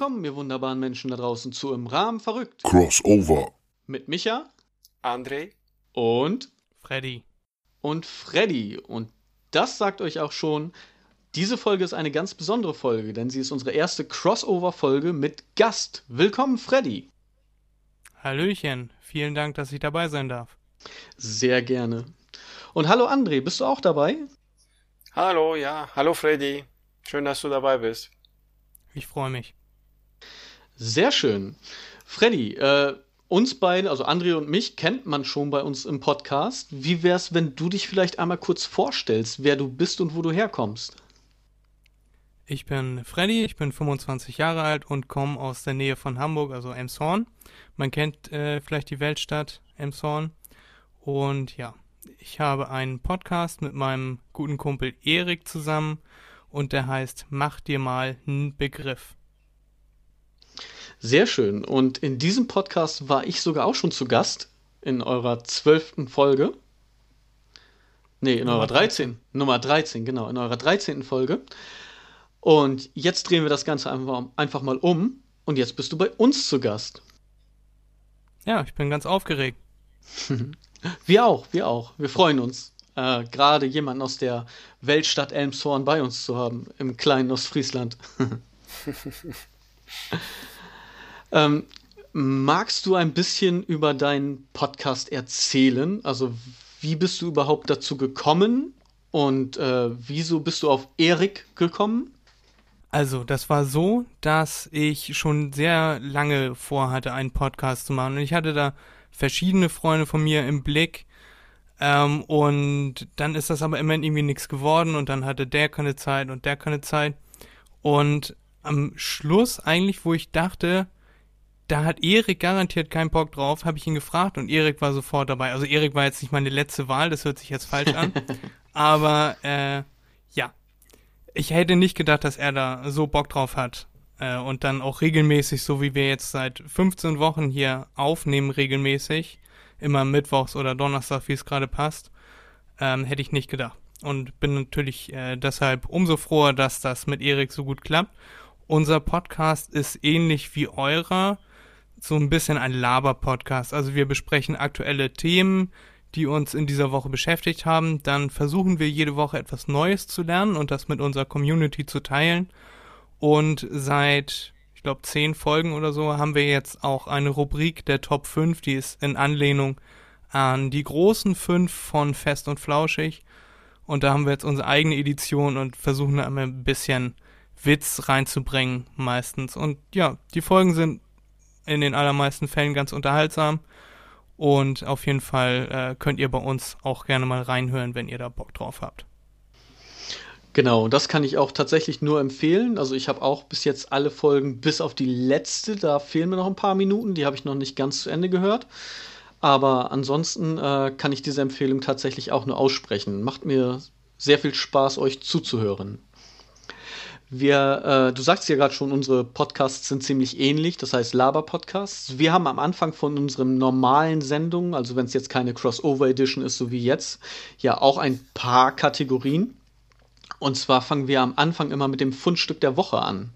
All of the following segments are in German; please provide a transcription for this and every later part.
willkommen, ihr wunderbaren Menschen da draußen, zu Im Rahmen verrückt. Crossover. Mit Micha. André. Und. Freddy. Und Freddy. Und das sagt euch auch schon, diese Folge ist eine ganz besondere Folge, denn sie ist unsere erste Crossover-Folge mit Gast. Willkommen, Freddy. Hallöchen. Vielen Dank, dass ich dabei sein darf. Sehr gerne. Und hallo André, bist du auch dabei? Hallo, ja. Hallo Freddy. Schön, dass du dabei bist. Ich freue mich. Sehr schön. Freddy, äh, uns beide, also André und mich, kennt man schon bei uns im Podcast. Wie wär's, wenn du dich vielleicht einmal kurz vorstellst, wer du bist und wo du herkommst? Ich bin Freddy, ich bin 25 Jahre alt und komme aus der Nähe von Hamburg, also Emshorn. Man kennt äh, vielleicht die Weltstadt Emshorn. Und ja, ich habe einen Podcast mit meinem guten Kumpel Erik zusammen und der heißt Mach dir mal einen Begriff. Sehr schön. Und in diesem Podcast war ich sogar auch schon zu Gast in eurer zwölften Folge. Nee, in Nummer eurer 13. 13. Nummer 13, genau, in eurer 13. Folge. Und jetzt drehen wir das Ganze einfach, mal um. Und jetzt bist du bei uns zu Gast. Ja, ich bin ganz aufgeregt. wir auch, wir auch. Wir freuen uns, äh, gerade jemanden aus der Weltstadt Elmshorn bei uns zu haben, im kleinen Ostfriesland. ähm, magst du ein bisschen über deinen Podcast erzählen? Also, wie bist du überhaupt dazu gekommen und äh, wieso bist du auf Erik gekommen? Also, das war so, dass ich schon sehr lange vorhatte, einen Podcast zu machen. Und ich hatte da verschiedene Freunde von mir im Blick. Ähm, und dann ist das aber immer irgendwie nichts geworden und dann hatte der keine Zeit und der keine Zeit. Und am Schluss eigentlich, wo ich dachte, da hat Erik garantiert keinen Bock drauf, habe ich ihn gefragt und Erik war sofort dabei. Also Erik war jetzt nicht meine letzte Wahl, das hört sich jetzt falsch an. aber äh, ja, ich hätte nicht gedacht, dass er da so Bock drauf hat. Äh, und dann auch regelmäßig, so wie wir jetzt seit 15 Wochen hier aufnehmen, regelmäßig, immer mittwochs oder Donnerstag, wie es gerade passt, ähm, hätte ich nicht gedacht. Und bin natürlich äh, deshalb umso froher, dass das mit Erik so gut klappt. Unser Podcast ist ähnlich wie eurer, so ein bisschen ein Laber-Podcast. Also wir besprechen aktuelle Themen, die uns in dieser Woche beschäftigt haben. Dann versuchen wir jede Woche etwas Neues zu lernen und das mit unserer Community zu teilen. Und seit, ich glaube, zehn Folgen oder so haben wir jetzt auch eine Rubrik der Top 5, die ist in Anlehnung an die großen fünf von Fest und Flauschig. Und da haben wir jetzt unsere eigene Edition und versuchen da immer ein bisschen Witz reinzubringen, meistens. Und ja, die Folgen sind in den allermeisten Fällen ganz unterhaltsam. Und auf jeden Fall äh, könnt ihr bei uns auch gerne mal reinhören, wenn ihr da Bock drauf habt. Genau, das kann ich auch tatsächlich nur empfehlen. Also ich habe auch bis jetzt alle Folgen, bis auf die letzte, da fehlen mir noch ein paar Minuten, die habe ich noch nicht ganz zu Ende gehört. Aber ansonsten äh, kann ich diese Empfehlung tatsächlich auch nur aussprechen. Macht mir sehr viel Spaß, euch zuzuhören. Wir, äh, du sagst ja gerade schon, unsere Podcasts sind ziemlich ähnlich, das heißt Laber-Podcasts. Wir haben am Anfang von unseren normalen Sendungen, also wenn es jetzt keine Crossover-Edition ist, so wie jetzt, ja auch ein paar Kategorien. Und zwar fangen wir am Anfang immer mit dem Fundstück der Woche an.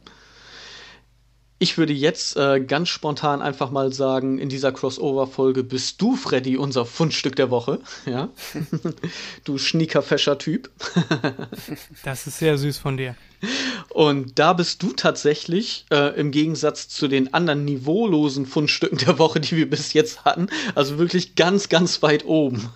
Ich würde jetzt äh, ganz spontan einfach mal sagen, in dieser Crossover-Folge bist du, Freddy, unser Fundstück der Woche. Ja? du schniekerfescher Typ. das ist sehr süß von dir. Und da bist du tatsächlich, äh, im Gegensatz zu den anderen niveaulosen Fundstücken der Woche, die wir bis jetzt hatten, also wirklich ganz, ganz weit oben.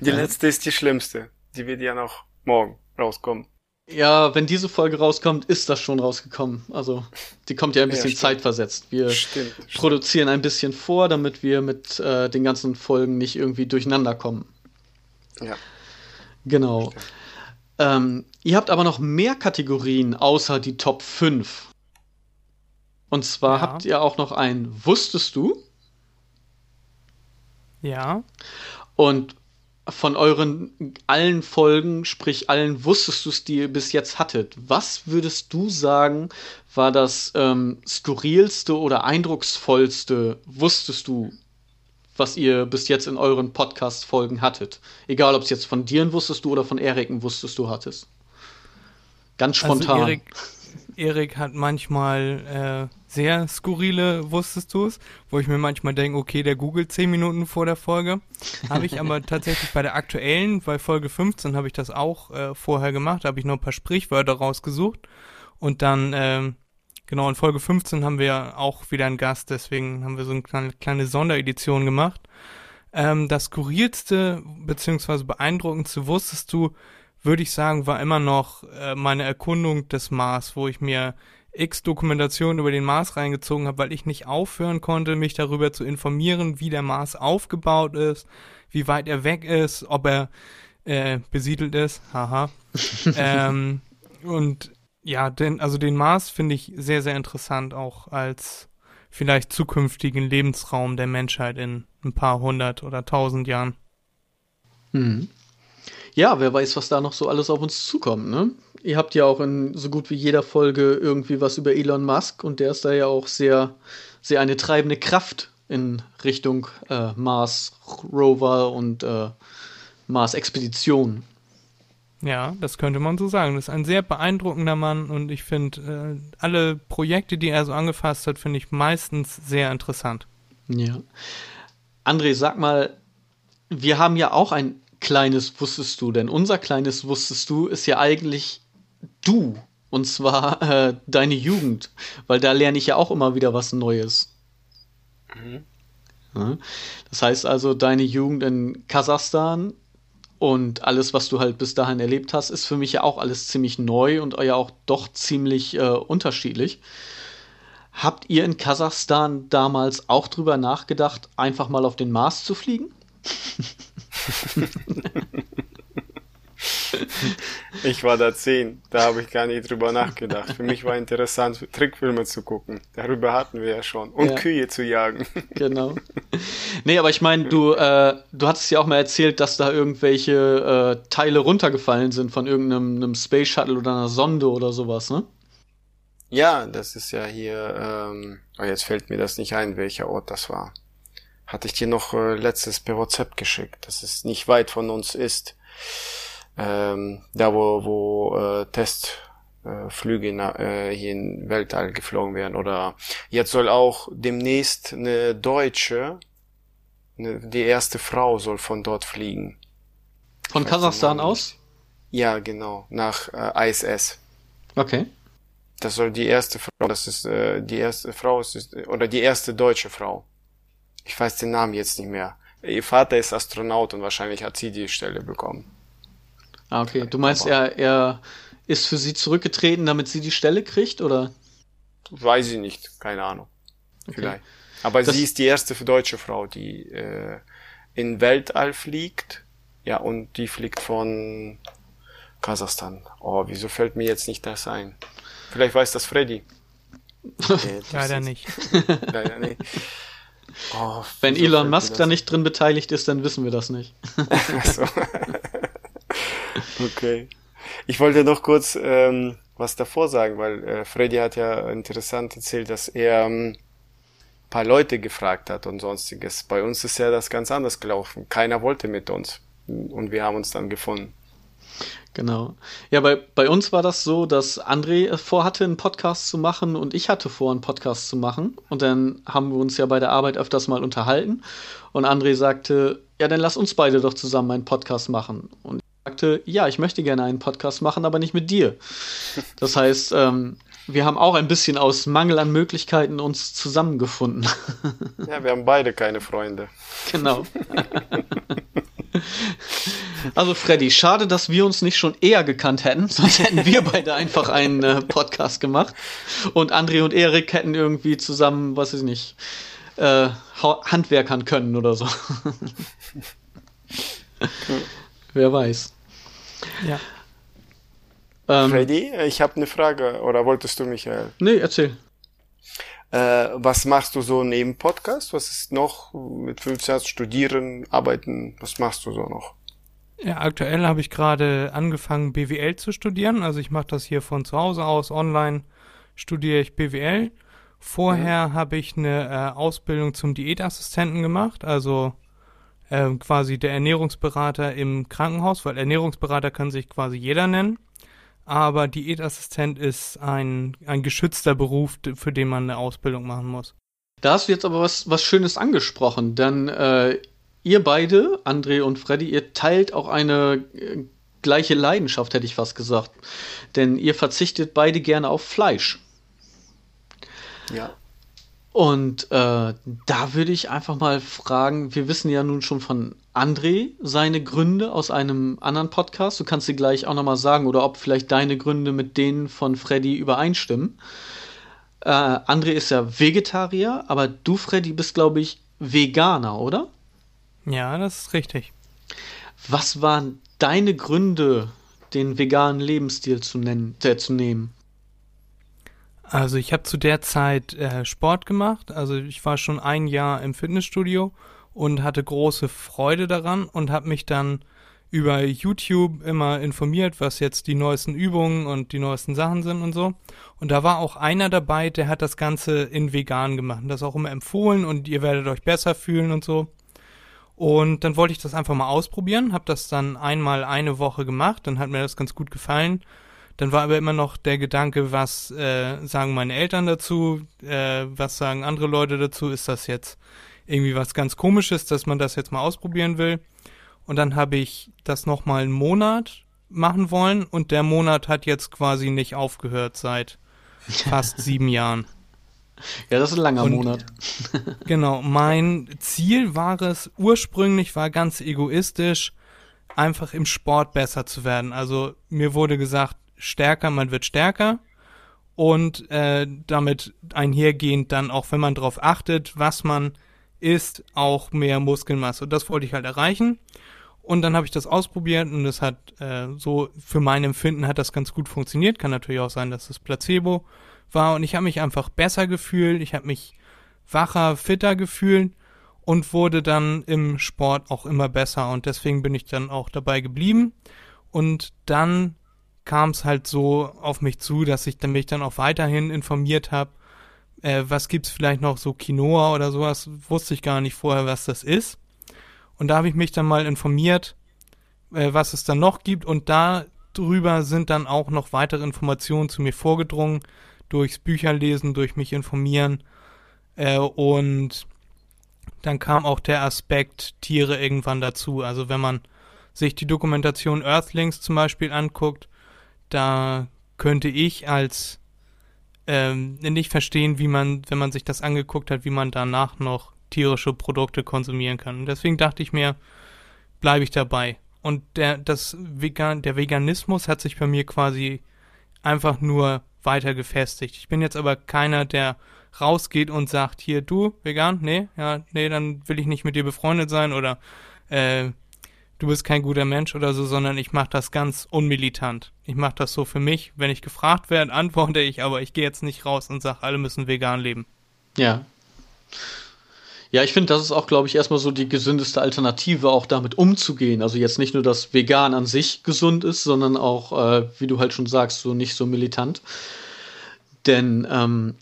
die letzte ist die schlimmste. Die wird ja noch morgen rauskommen. Ja, wenn diese Folge rauskommt, ist das schon rausgekommen. Also, die kommt ja ein bisschen ja, zeitversetzt. Wir stimmt, produzieren stimmt. ein bisschen vor, damit wir mit äh, den ganzen Folgen nicht irgendwie durcheinander kommen. Ja. Genau. Ähm, ihr habt aber noch mehr Kategorien außer die Top 5. Und zwar ja. habt ihr auch noch ein Wusstest du? Ja. Und von euren allen Folgen, sprich allen wusstest du es, die ihr bis jetzt hattet, was würdest du sagen, war das ähm, skurrilste oder eindrucksvollste, wusstest du, was ihr bis jetzt in euren Podcast-Folgen hattet? Egal, ob es jetzt von dir wusstest du oder von Eriken wusstest du hattest. Ganz also spontan. Also Erik, Erik hat manchmal äh, sehr skurrile Wusstest du's, wo ich mir manchmal denke, okay, der googelt zehn Minuten vor der Folge. Habe ich aber tatsächlich bei der aktuellen, bei Folge 15 habe ich das auch äh, vorher gemacht, habe ich noch ein paar Sprichwörter rausgesucht und dann ähm, Genau, in Folge 15 haben wir auch wieder einen Gast, deswegen haben wir so eine kleine, kleine Sonderedition gemacht. Ähm, das skurrilste beziehungsweise beeindruckendste wusstest du, würde ich sagen, war immer noch äh, meine Erkundung des Mars, wo ich mir x Dokumentationen über den Mars reingezogen habe, weil ich nicht aufhören konnte, mich darüber zu informieren, wie der Mars aufgebaut ist, wie weit er weg ist, ob er äh, besiedelt ist, haha. ähm, und ja, den, also den Mars finde ich sehr, sehr interessant, auch als vielleicht zukünftigen Lebensraum der Menschheit in ein paar hundert oder tausend Jahren. Hm. Ja, wer weiß, was da noch so alles auf uns zukommt, ne? Ihr habt ja auch in so gut wie jeder Folge irgendwie was über Elon Musk und der ist da ja auch sehr, sehr eine treibende Kraft in Richtung äh, Mars Rover und äh, Mars Expedition. Ja, das könnte man so sagen. Das ist ein sehr beeindruckender Mann und ich finde, äh, alle Projekte, die er so angefasst hat, finde ich meistens sehr interessant. Ja. André, sag mal, wir haben ja auch ein kleines Wusstest du, denn unser kleines Wusstest du ist ja eigentlich du. Und zwar äh, deine Jugend, weil da lerne ich ja auch immer wieder was Neues. Mhm. Ja. Das heißt also, deine Jugend in Kasachstan und alles, was du halt bis dahin erlebt hast, ist für mich ja auch alles ziemlich neu und ja auch doch ziemlich äh, unterschiedlich. Habt ihr in Kasachstan damals auch drüber nachgedacht, einfach mal auf den Mars zu fliegen? Ich war da zehn, da habe ich gar nicht drüber nachgedacht. Für mich war interessant, Trickfilme zu gucken. Darüber hatten wir ja schon. Und ja. Kühe zu jagen. Genau. Nee, aber ich meine, du, äh, du hattest ja auch mal erzählt, dass da irgendwelche äh, Teile runtergefallen sind von irgendeinem Space Shuttle oder einer Sonde oder sowas, ne? Ja, das ist ja hier, ähm, oh, jetzt fällt mir das nicht ein, welcher Ort das war. Hatte ich dir noch äh, letztes per WhatsApp geschickt, dass es nicht weit von uns ist ähm, da wo, wo äh, Testflüge äh, hier in Weltall geflogen werden. Oder jetzt soll auch demnächst eine Deutsche, eine, die erste Frau soll von dort fliegen. Von Kasachstan aus? Ja, genau, nach äh, ISS. Okay. Das soll die erste Frau, das ist äh, die erste Frau, ist, oder die erste deutsche Frau. Ich weiß den Namen jetzt nicht mehr. Ihr Vater ist Astronaut und wahrscheinlich hat sie die Stelle bekommen. Ah, okay. Du meinst, er, er ist für sie zurückgetreten, damit sie die Stelle kriegt, oder? Weiß ich nicht, keine Ahnung. Okay. Vielleicht. Aber das sie ist die erste deutsche Frau, die äh, in Weltall fliegt. Ja, und die fliegt von Kasachstan. Oh, wieso fällt mir jetzt nicht das ein? Vielleicht weiß das Freddy. Nee, Leider nicht. Leider nicht. Oh, Wenn Elon Musk da nicht drin beteiligt ist, dann wissen wir das nicht. so. Okay. Ich wollte noch kurz ähm, was davor sagen, weil äh, Freddy hat ja interessant erzählt, dass er ähm, paar Leute gefragt hat und sonstiges. Bei uns ist ja das ganz anders gelaufen. Keiner wollte mit uns und wir haben uns dann gefunden. Genau. Ja, bei, bei uns war das so, dass André vorhatte, einen Podcast zu machen und ich hatte vor, einen Podcast zu machen. Und dann haben wir uns ja bei der Arbeit öfters mal unterhalten. Und André sagte, ja, dann lass uns beide doch zusammen einen Podcast machen. Und sagte, ja, ich möchte gerne einen Podcast machen, aber nicht mit dir. Das heißt, ähm, wir haben auch ein bisschen aus Mangel an Möglichkeiten uns zusammengefunden. Ja, wir haben beide keine Freunde. Genau. Also Freddy, schade, dass wir uns nicht schon eher gekannt hätten, sonst hätten wir beide einfach einen äh, Podcast gemacht und André und Erik hätten irgendwie zusammen, was weiß ich nicht, äh, Handwerkern können oder so. Wer weiß. Ja. Ähm, Freddy, ich habe eine Frage. Oder wolltest du, Michael? Nee, erzähl. Äh, was machst du so neben Podcast? Was ist noch mit 15 Jahren studieren, arbeiten? Was machst du so noch? Ja, aktuell habe ich gerade angefangen, BWL zu studieren. Also ich mache das hier von zu Hause aus, online studiere ich BWL. Vorher mhm. habe ich eine äh, Ausbildung zum Diätassistenten gemacht, also äh, quasi der Ernährungsberater im Krankenhaus, weil Ernährungsberater kann sich quasi jeder nennen. aber Diätassistent ist ein, ein geschützter Beruf, für den man eine Ausbildung machen muss. Da hast du jetzt aber was, was Schönes angesprochen, denn äh, ihr beide, André und Freddy, ihr teilt auch eine äh, gleiche Leidenschaft, hätte ich fast gesagt. Denn ihr verzichtet beide gerne auf Fleisch. Ja. Und äh, da würde ich einfach mal fragen, wir wissen ja nun schon von André seine Gründe aus einem anderen Podcast. Du kannst sie gleich auch nochmal sagen oder ob vielleicht deine Gründe mit denen von Freddy übereinstimmen. Äh, André ist ja Vegetarier, aber du, Freddy, bist, glaube ich, Veganer, oder? Ja, das ist richtig. Was waren deine Gründe, den veganen Lebensstil zu, nennen, äh, zu nehmen? Also ich habe zu der Zeit äh, Sport gemacht. Also ich war schon ein Jahr im Fitnessstudio und hatte große Freude daran und habe mich dann über YouTube immer informiert, was jetzt die neuesten Übungen und die neuesten Sachen sind und so. Und da war auch einer dabei, der hat das Ganze in vegan gemacht. Und das auch immer empfohlen und ihr werdet euch besser fühlen und so. Und dann wollte ich das einfach mal ausprobieren, habe das dann einmal eine Woche gemacht, dann hat mir das ganz gut gefallen. Dann war aber immer noch der Gedanke, was äh, sagen meine Eltern dazu, äh, was sagen andere Leute dazu, ist das jetzt irgendwie was ganz komisches, dass man das jetzt mal ausprobieren will. Und dann habe ich das nochmal einen Monat machen wollen und der Monat hat jetzt quasi nicht aufgehört seit fast sieben Jahren. Ja, das ist ein langer und, Monat. genau, mein Ziel war es, ursprünglich war ganz egoistisch, einfach im Sport besser zu werden. Also mir wurde gesagt, stärker, man wird stärker und äh, damit einhergehend dann auch, wenn man darauf achtet, was man isst, auch mehr Muskelmasse. Und das wollte ich halt erreichen. Und dann habe ich das ausprobiert und es hat äh, so für mein Empfinden hat das ganz gut funktioniert. Kann natürlich auch sein, dass es Placebo war und ich habe mich einfach besser gefühlt, ich habe mich wacher, fitter gefühlt und wurde dann im Sport auch immer besser und deswegen bin ich dann auch dabei geblieben. Und dann kam es halt so auf mich zu, dass ich mich dann auch weiterhin informiert habe, äh, was gibt's vielleicht noch so Quinoa oder sowas, wusste ich gar nicht vorher, was das ist. Und da habe ich mich dann mal informiert, äh, was es dann noch gibt. Und da drüber sind dann auch noch weitere Informationen zu mir vorgedrungen, durchs Bücherlesen, durch mich informieren. Äh, und dann kam auch der Aspekt Tiere irgendwann dazu. Also wenn man sich die Dokumentation Earthlings zum Beispiel anguckt, da könnte ich als ähm, nicht verstehen, wie man, wenn man sich das angeguckt hat, wie man danach noch tierische Produkte konsumieren kann. Und deswegen dachte ich mir, bleibe ich dabei. Und der, das Vegan, der Veganismus hat sich bei mir quasi einfach nur weiter gefestigt. Ich bin jetzt aber keiner, der rausgeht und sagt, hier, du, vegan, nee, ja, nee, dann will ich nicht mit dir befreundet sein oder äh, du bist kein guter Mensch oder so, sondern ich mache das ganz unmilitant. Ich mache das so für mich. Wenn ich gefragt werde, antworte ich, aber ich gehe jetzt nicht raus und sage, alle müssen vegan leben. Ja. Ja, ich finde, das ist auch, glaube ich, erstmal so die gesündeste Alternative, auch damit umzugehen. Also jetzt nicht nur, dass vegan an sich gesund ist, sondern auch, äh, wie du halt schon sagst, so nicht so militant. Denn ähm,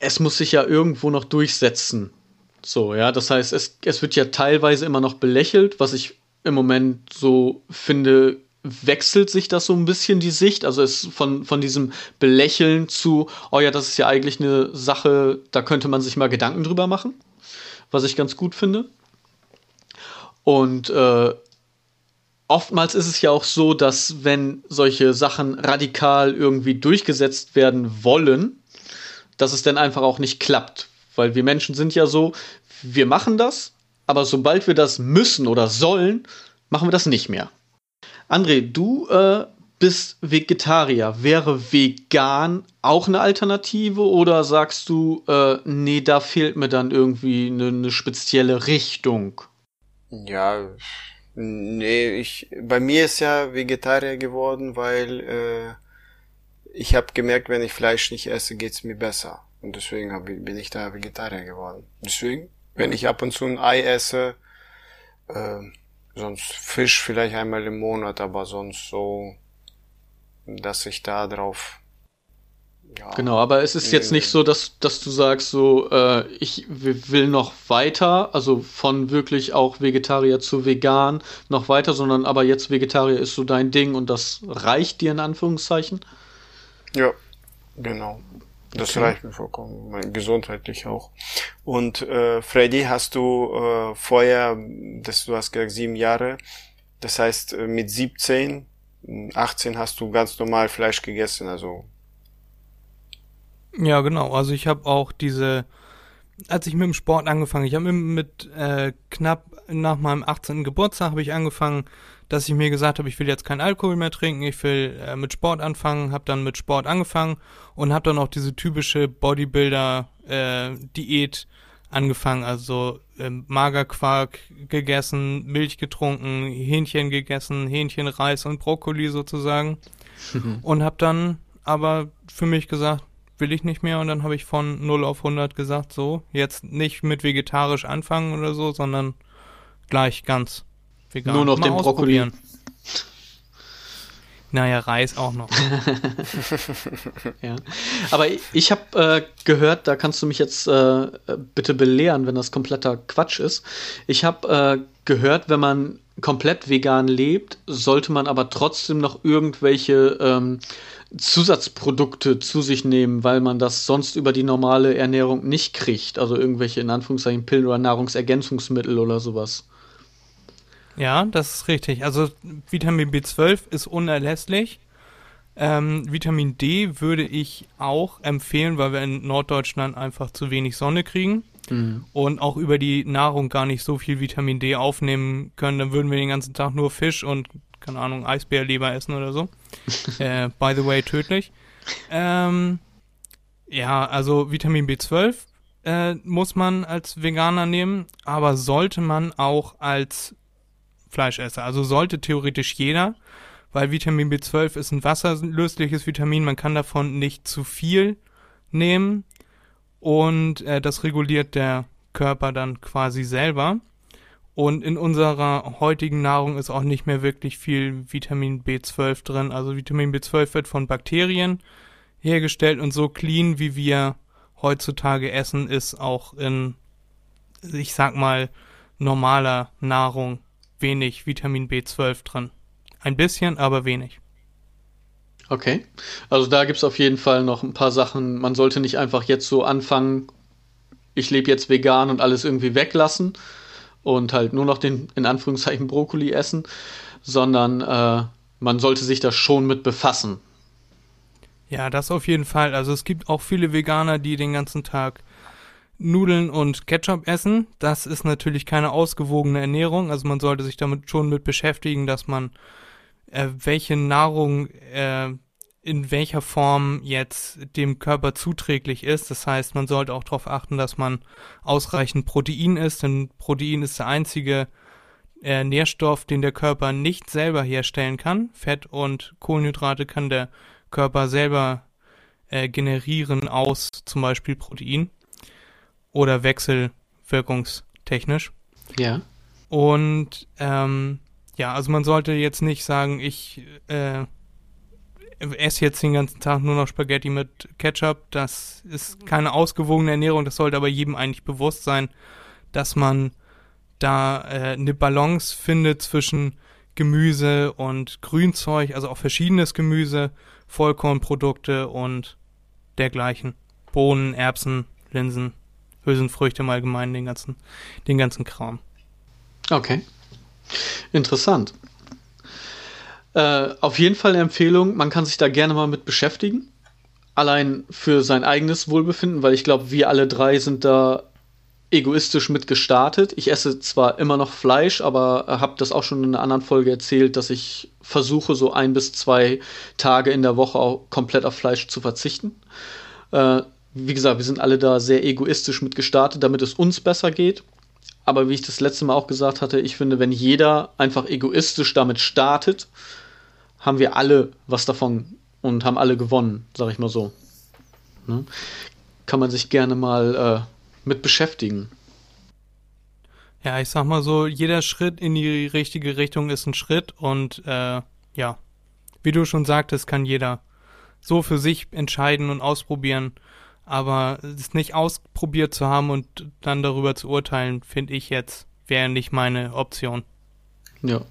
es muss sich ja irgendwo noch durchsetzen. So, ja, das heißt, es, es wird ja teilweise immer noch belächelt, was ich im Moment so finde, wechselt sich das so ein bisschen die Sicht. Also es von, von diesem Belächeln zu, oh ja, das ist ja eigentlich eine Sache, da könnte man sich mal Gedanken drüber machen was ich ganz gut finde. Und äh, oftmals ist es ja auch so, dass wenn solche Sachen radikal irgendwie durchgesetzt werden wollen, dass es dann einfach auch nicht klappt. Weil wir Menschen sind ja so, wir machen das, aber sobald wir das müssen oder sollen, machen wir das nicht mehr. André, du äh, bist Vegetarier. Wäre vegan auch eine Alternative oder sagst du, äh, nee, da fehlt mir dann irgendwie eine, eine spezielle Richtung? Ja, nee, ich, bei mir ist ja Vegetarier geworden, weil äh, ich habe gemerkt, wenn ich Fleisch nicht esse, geht's mir besser. Und deswegen hab, bin ich da Vegetarier geworden. Deswegen, wenn ich ab und zu ein Ei esse, äh, sonst Fisch vielleicht einmal im Monat, aber sonst so dass ich da drauf Ja, genau, aber es ist jetzt nicht so, dass, dass du sagst, so, äh, ich will noch weiter, also von wirklich auch Vegetarier zu vegan noch weiter, sondern aber jetzt Vegetarier ist so dein Ding und das reicht dir in Anführungszeichen? Ja, genau. Das okay. reicht mir vollkommen, gesundheitlich auch. Und äh, Freddy, hast du äh, vorher, das, du hast gesagt sieben Jahre, das heißt äh, mit 17, 18 hast du ganz normal Fleisch gegessen, also. Ja, genau. Also ich habe auch diese, als ich mit dem Sport angefangen, ich habe mit, äh, knapp nach meinem 18. Geburtstag habe ich angefangen, dass ich mir gesagt habe, ich will jetzt keinen Alkohol mehr trinken, ich will äh, mit Sport anfangen, habe dann mit Sport angefangen und habe dann auch diese typische Bodybuilder-Diät äh, angefangen, also äh, Magerquark gegessen, Milch getrunken, Hähnchen gegessen, Hähnchenreis und Brokkoli sozusagen und habe dann aber für mich gesagt, will ich nicht mehr und dann habe ich von 0 auf 100 gesagt, so, jetzt nicht mit vegetarisch anfangen oder so, sondern gleich ganz vegan. Nur noch Mal den Brokkoli. Naja, Reis auch noch. ja. Aber ich habe äh, gehört, da kannst du mich jetzt äh, bitte belehren, wenn das kompletter Quatsch ist. Ich habe äh, gehört, wenn man komplett vegan lebt, sollte man aber trotzdem noch irgendwelche ähm, Zusatzprodukte zu sich nehmen, weil man das sonst über die normale Ernährung nicht kriegt. Also irgendwelche in Anführungszeichen Pillen oder Nahrungsergänzungsmittel oder sowas. Ja, das ist richtig. Also Vitamin B12 ist unerlässlich. Ähm, Vitamin D würde ich auch empfehlen, weil wir in Norddeutschland einfach zu wenig Sonne kriegen mhm. und auch über die Nahrung gar nicht so viel Vitamin D aufnehmen können. Dann würden wir den ganzen Tag nur Fisch und, keine Ahnung, Eisbärleber essen oder so. äh, by the way, tödlich. Ähm, ja, also Vitamin B12 äh, muss man als Veganer nehmen, aber sollte man auch als Fleischesser. Also sollte theoretisch jeder, weil Vitamin B12 ist ein wasserlösliches Vitamin, man kann davon nicht zu viel nehmen und äh, das reguliert der Körper dann quasi selber. Und in unserer heutigen Nahrung ist auch nicht mehr wirklich viel Vitamin B12 drin. Also Vitamin B12 wird von Bakterien hergestellt und so clean, wie wir heutzutage essen, ist auch in, ich sag mal, normaler Nahrung wenig Vitamin B12 drin. Ein bisschen, aber wenig. Okay. Also da gibt es auf jeden Fall noch ein paar Sachen. Man sollte nicht einfach jetzt so anfangen, ich lebe jetzt vegan und alles irgendwie weglassen und halt nur noch den in Anführungszeichen Brokkoli essen, sondern äh, man sollte sich da schon mit befassen. Ja, das auf jeden Fall. Also es gibt auch viele Veganer, die den ganzen Tag Nudeln und Ketchup essen. Das ist natürlich keine ausgewogene Ernährung. Also man sollte sich damit schon mit beschäftigen, dass man äh, welche Nahrung äh, in welcher Form jetzt dem Körper zuträglich ist. Das heißt, man sollte auch darauf achten, dass man ausreichend Protein isst, denn Protein ist der einzige äh, Nährstoff, den der Körper nicht selber herstellen kann. Fett und Kohlenhydrate kann der Körper selber äh, generieren aus zum Beispiel Protein oder wechselwirkungstechnisch. Ja. Und ähm, ja, also man sollte jetzt nicht sagen, ich äh, esse jetzt den ganzen Tag nur noch Spaghetti mit Ketchup. Das ist keine ausgewogene Ernährung. Das sollte aber jedem eigentlich bewusst sein, dass man da äh, eine Balance findet zwischen Gemüse und Grünzeug, also auch verschiedenes Gemüse, Vollkornprodukte und dergleichen. Bohnen, Erbsen, Linsen, Hülsenfrüchte im Allgemeinen, den ganzen, den ganzen Kram. Okay. Interessant. Äh, auf jeden Fall eine Empfehlung, man kann sich da gerne mal mit beschäftigen. Allein für sein eigenes Wohlbefinden, weil ich glaube, wir alle drei sind da egoistisch mit gestartet. Ich esse zwar immer noch Fleisch, aber habe das auch schon in einer anderen Folge erzählt, dass ich versuche, so ein bis zwei Tage in der Woche auch komplett auf Fleisch zu verzichten. Äh, wie gesagt, wir sind alle da sehr egoistisch mit gestartet, damit es uns besser geht. Aber wie ich das letzte Mal auch gesagt hatte, ich finde, wenn jeder einfach egoistisch damit startet, haben wir alle was davon und haben alle gewonnen, sag ich mal so. Ne? Kann man sich gerne mal äh, mit beschäftigen. Ja, ich sag mal so, jeder Schritt in die richtige Richtung ist ein Schritt und äh, ja, wie du schon sagtest, kann jeder so für sich entscheiden und ausprobieren. Aber es nicht ausprobiert zu haben und dann darüber zu urteilen, finde ich jetzt, wäre nicht meine Option. Ja,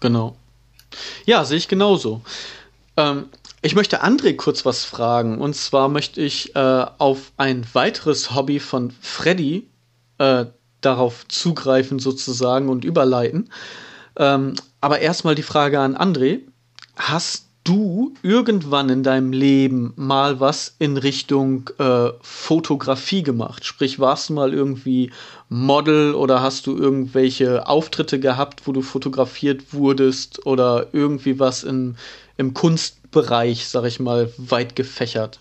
genau. Ja, sehe ich genauso. Ähm, ich möchte André kurz was fragen. Und zwar möchte ich äh, auf ein weiteres Hobby von Freddy äh, darauf zugreifen sozusagen und überleiten. Ähm, aber erstmal die Frage an André. Hast du irgendwann in deinem Leben mal was in Richtung äh, Fotografie gemacht? Sprich, warst du mal irgendwie Model oder hast du irgendwelche Auftritte gehabt, wo du fotografiert wurdest oder irgendwie was in, im Kunstbereich, sag ich mal, weit gefächert?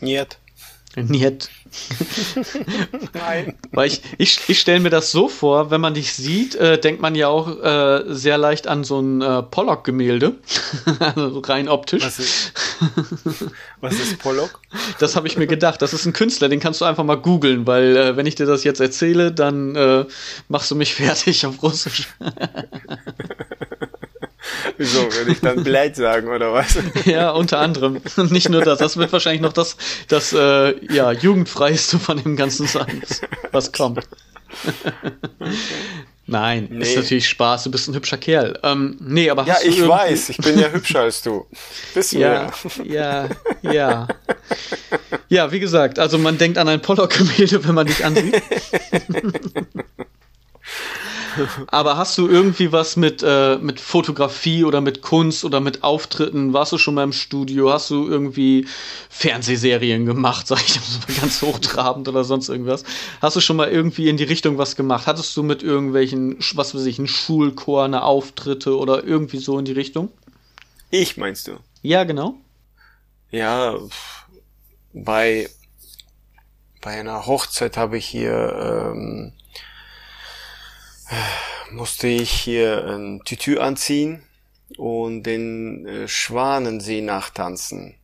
Niet. Niet. Nein. Weil ich, ich, ich stelle mir das so vor, wenn man dich sieht, äh, denkt man ja auch äh, sehr leicht an so ein äh, Pollock-Gemälde. also rein optisch. Was ist, was ist Pollock? Das habe ich mir gedacht. Das ist ein Künstler, den kannst du einfach mal googeln, weil äh, wenn ich dir das jetzt erzähle, dann äh, machst du mich fertig auf Russisch. Wieso, würde ich dann Bleit sagen oder was? ja, unter anderem. Nicht nur das. Das wird wahrscheinlich noch das, das äh, ja, jugendfreiste von dem Ganzen sein, was kommt. Nein, nee. ist natürlich Spaß. Du bist ein hübscher Kerl. Ähm, nee, aber ja, ich weiß. Ich bin ja hübscher als du. Bist du ja, ja, ja. Ja, wie gesagt, also man denkt an ein Pollock-Gemälde, wenn man dich ansieht. Aber hast du irgendwie was mit, äh, mit Fotografie oder mit Kunst oder mit Auftritten? Warst du schon mal im Studio? Hast du irgendwie Fernsehserien gemacht, sag ich mal ganz hochtrabend oder sonst irgendwas? Hast du schon mal irgendwie in die Richtung was gemacht? Hattest du mit irgendwelchen, was weiß ich, einen Schulchor, eine Auftritte oder irgendwie so in die Richtung? Ich meinst du? Ja, genau. Ja, bei, bei einer Hochzeit habe ich hier ähm, musste ich hier ein Tütü anziehen und den äh, Schwanensee nachtanzen.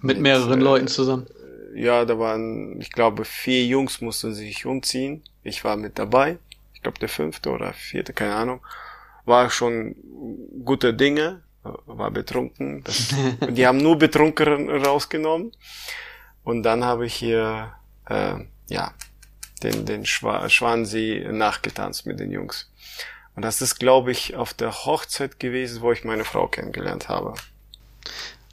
Mit, Mit mehreren äh, Leuten zusammen. Ja, da waren, ich glaube, vier Jungs mussten sich umziehen. Ich war mit dabei. Ich glaube, der fünfte oder vierte, keine Ahnung. War schon gute Dinge, war betrunken. Das, die haben nur betrunken rausgenommen. Und dann habe ich hier, äh, ja, den, den Schwa Schwansee nachgetanzt mit den Jungs. Und das ist, glaube ich, auf der Hochzeit gewesen, wo ich meine Frau kennengelernt habe.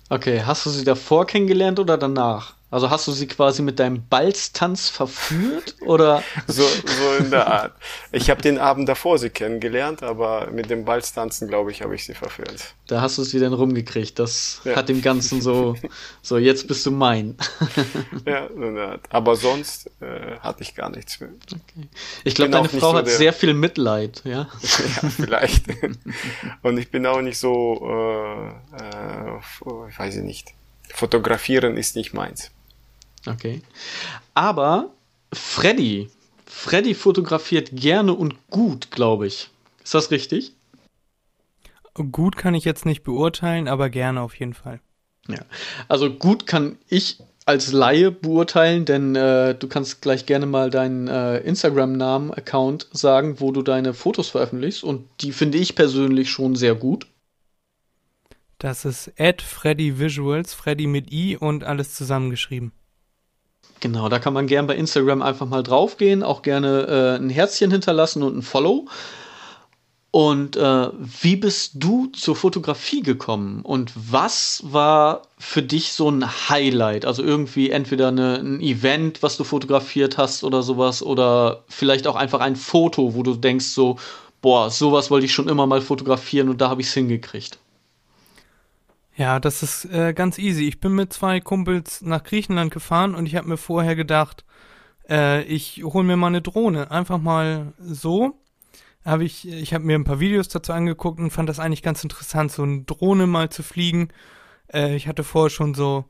Okay, hast du sie davor kennengelernt oder danach? Also hast du sie quasi mit deinem Balztanz verführt oder? so, so in der Art. Ich habe den Abend davor sie kennengelernt, aber mit dem Balztanzen, glaube ich, habe ich sie verführt. Da hast du sie dann rumgekriegt. Das ja. hat dem Ganzen so, so jetzt bist du mein. ja, so in der Art. Aber sonst äh, hatte ich gar nichts mehr. Okay. Ich glaube, deine Frau so hat sehr viel Mitleid, ja? ja, vielleicht. Und ich bin auch nicht so, äh, äh, ich weiß nicht. Fotografieren ist nicht meins. Okay. Aber Freddy, Freddy fotografiert gerne und gut, glaube ich. Ist das richtig? Gut kann ich jetzt nicht beurteilen, aber gerne auf jeden Fall. Ja, also gut kann ich als Laie beurteilen, denn äh, du kannst gleich gerne mal deinen äh, Instagram-Namen-Account sagen, wo du deine Fotos veröffentlichst und die finde ich persönlich schon sehr gut. Das ist at Freddy Visuals, Freddy mit i und alles zusammengeschrieben. Genau, da kann man gern bei Instagram einfach mal draufgehen, auch gerne äh, ein Herzchen hinterlassen und ein Follow. Und äh, wie bist du zur Fotografie gekommen? Und was war für dich so ein Highlight? Also irgendwie entweder eine, ein Event, was du fotografiert hast oder sowas, oder vielleicht auch einfach ein Foto, wo du denkst so, boah, sowas wollte ich schon immer mal fotografieren und da habe ich es hingekriegt. Ja, das ist äh, ganz easy. Ich bin mit zwei Kumpels nach Griechenland gefahren und ich habe mir vorher gedacht, äh, ich hole mir mal eine Drohne. Einfach mal so. Hab ich ich habe mir ein paar Videos dazu angeguckt und fand das eigentlich ganz interessant, so eine Drohne mal zu fliegen. Äh, ich hatte vorher schon so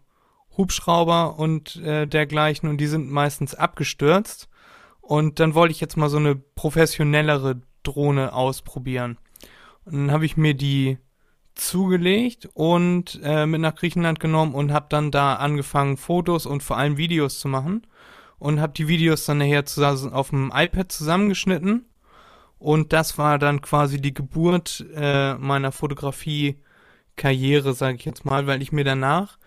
Hubschrauber und äh, dergleichen und die sind meistens abgestürzt. Und dann wollte ich jetzt mal so eine professionellere Drohne ausprobieren. Und dann habe ich mir die zugelegt und äh, mit nach Griechenland genommen und habe dann da angefangen, Fotos und vor allem Videos zu machen und habe die Videos dann nachher zusammen auf dem iPad zusammengeschnitten und das war dann quasi die Geburt äh, meiner Fotografie Karriere, sage ich jetzt mal, weil ich mir danach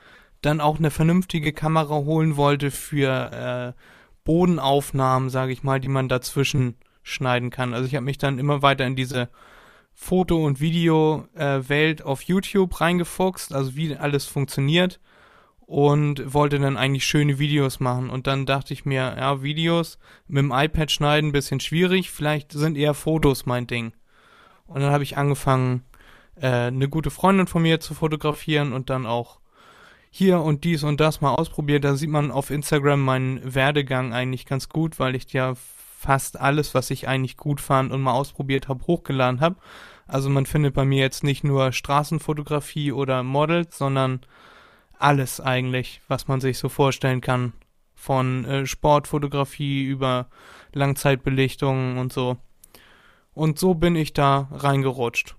dann auch eine vernünftige Kamera holen wollte für äh, Bodenaufnahmen, sage ich mal, die man dazwischen schneiden kann. Also ich habe mich dann immer weiter in diese Foto- und Video-Welt äh, auf YouTube reingefuchst, also wie alles funktioniert und wollte dann eigentlich schöne Videos machen. Und dann dachte ich mir, ja, Videos mit dem iPad schneiden, bisschen schwierig, vielleicht sind eher Fotos mein Ding. Und dann habe ich angefangen, äh, eine gute Freundin von mir zu fotografieren und dann auch hier und dies und das mal ausprobiert. Da sieht man auf Instagram meinen Werdegang eigentlich ganz gut, weil ich ja fast alles, was ich eigentlich gut fand und mal ausprobiert habe, hochgeladen habe. Also man findet bei mir jetzt nicht nur Straßenfotografie oder Models, sondern alles eigentlich, was man sich so vorstellen kann. Von äh, Sportfotografie über Langzeitbelichtungen und so. Und so bin ich da reingerutscht.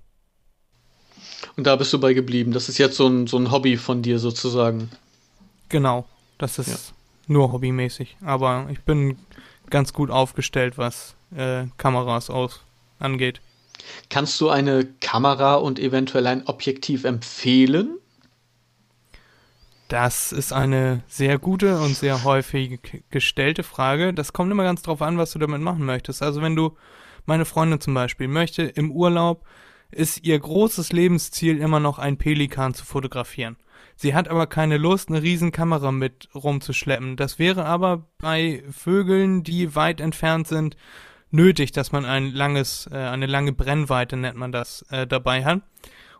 Und da bist du bei geblieben. Das ist jetzt so ein, so ein Hobby von dir sozusagen. Genau. Das ist ja. nur hobbymäßig. Aber ich bin ganz gut aufgestellt, was äh, Kameras aus angeht. Kannst du eine Kamera und eventuell ein Objektiv empfehlen? Das ist eine sehr gute und sehr häufig gestellte Frage. Das kommt immer ganz drauf an, was du damit machen möchtest. Also wenn du, meine Freundin zum Beispiel, möchte im Urlaub, ist ihr großes Lebensziel immer noch ein Pelikan zu fotografieren. Sie hat aber keine Lust, eine riesen Kamera mit rumzuschleppen. Das wäre aber bei Vögeln, die weit entfernt sind, nötig, dass man ein langes, äh, eine lange Brennweite nennt man das, äh, dabei hat.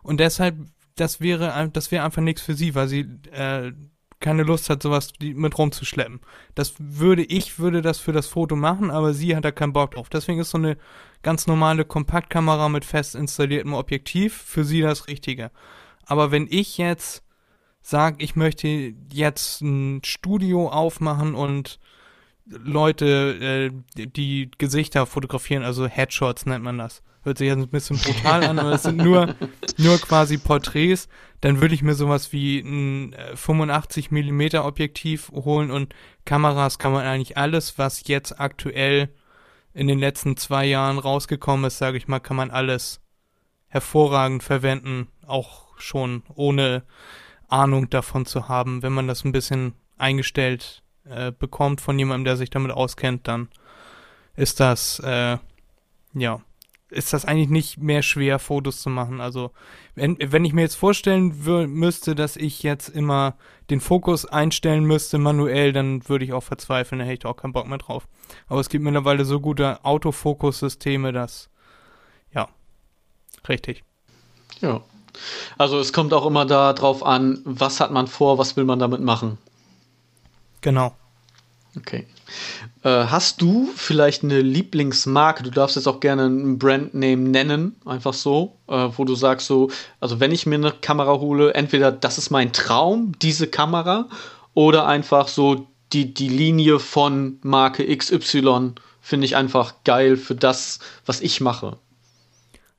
Und deshalb das wäre, das wäre einfach nichts für sie, weil sie äh, keine Lust hat, sowas mit rumzuschleppen. Das würde ich, würde das für das Foto machen, aber sie hat da keinen Bock drauf. Deswegen ist so eine ganz normale Kompaktkamera mit fest installiertem Objektiv für sie das Richtige. Aber wenn ich jetzt sage, ich möchte jetzt ein Studio aufmachen und Leute, äh, die Gesichter fotografieren, also Headshots nennt man das, hört sich jetzt ein bisschen brutal an, aber es sind nur, nur quasi Porträts, dann würde ich mir sowas wie ein 85 äh, mm Objektiv holen und Kameras kann man eigentlich alles, was jetzt aktuell in den letzten zwei Jahren rausgekommen ist, sage ich mal, kann man alles hervorragend verwenden, auch schon ohne Ahnung davon zu haben. Wenn man das ein bisschen eingestellt äh, bekommt von jemandem, der sich damit auskennt, dann ist das äh, ja ist das eigentlich nicht mehr schwer, Fotos zu machen. Also, wenn, wenn ich mir jetzt vorstellen müsste, dass ich jetzt immer den Fokus einstellen müsste manuell, dann würde ich auch verzweifeln, da hätte ich auch keinen Bock mehr drauf. Aber es gibt mittlerweile so gute Autofokus-Systeme, dass, ja, richtig. Ja. Also, es kommt auch immer darauf an, was hat man vor, was will man damit machen. Genau. Okay. Äh, hast du vielleicht eine Lieblingsmarke? Du darfst jetzt auch gerne einen Brandname nennen, einfach so, äh, wo du sagst so, also wenn ich mir eine Kamera hole, entweder das ist mein Traum, diese Kamera, oder einfach so die, die Linie von Marke XY finde ich einfach geil für das, was ich mache.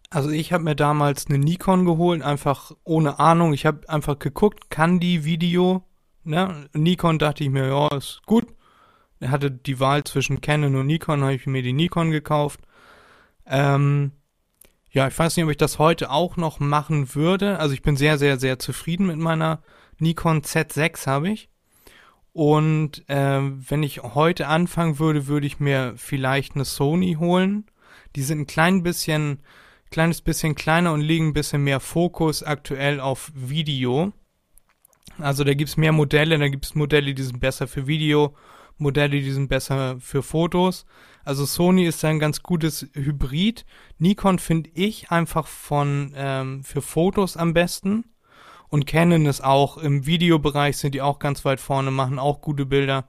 Also ich habe mir damals eine Nikon geholt, einfach ohne Ahnung. Ich habe einfach geguckt, kann die Video, ne? Nikon dachte ich mir, ja, ist gut er hatte die Wahl zwischen Canon und Nikon, habe ich mir die Nikon gekauft. Ähm, ja, ich weiß nicht, ob ich das heute auch noch machen würde. Also ich bin sehr, sehr, sehr zufrieden mit meiner Nikon Z6 habe ich. Und äh, wenn ich heute anfangen würde, würde ich mir vielleicht eine Sony holen. Die sind ein klein bisschen, kleines bisschen kleiner und legen ein bisschen mehr Fokus aktuell auf Video. Also da gibt's mehr Modelle, da gibt's Modelle, die sind besser für Video Modelle, die sind besser für Fotos. Also Sony ist ein ganz gutes Hybrid. Nikon finde ich einfach von ähm, für Fotos am besten. Und Canon ist auch im Videobereich sind die auch ganz weit vorne, machen auch gute Bilder.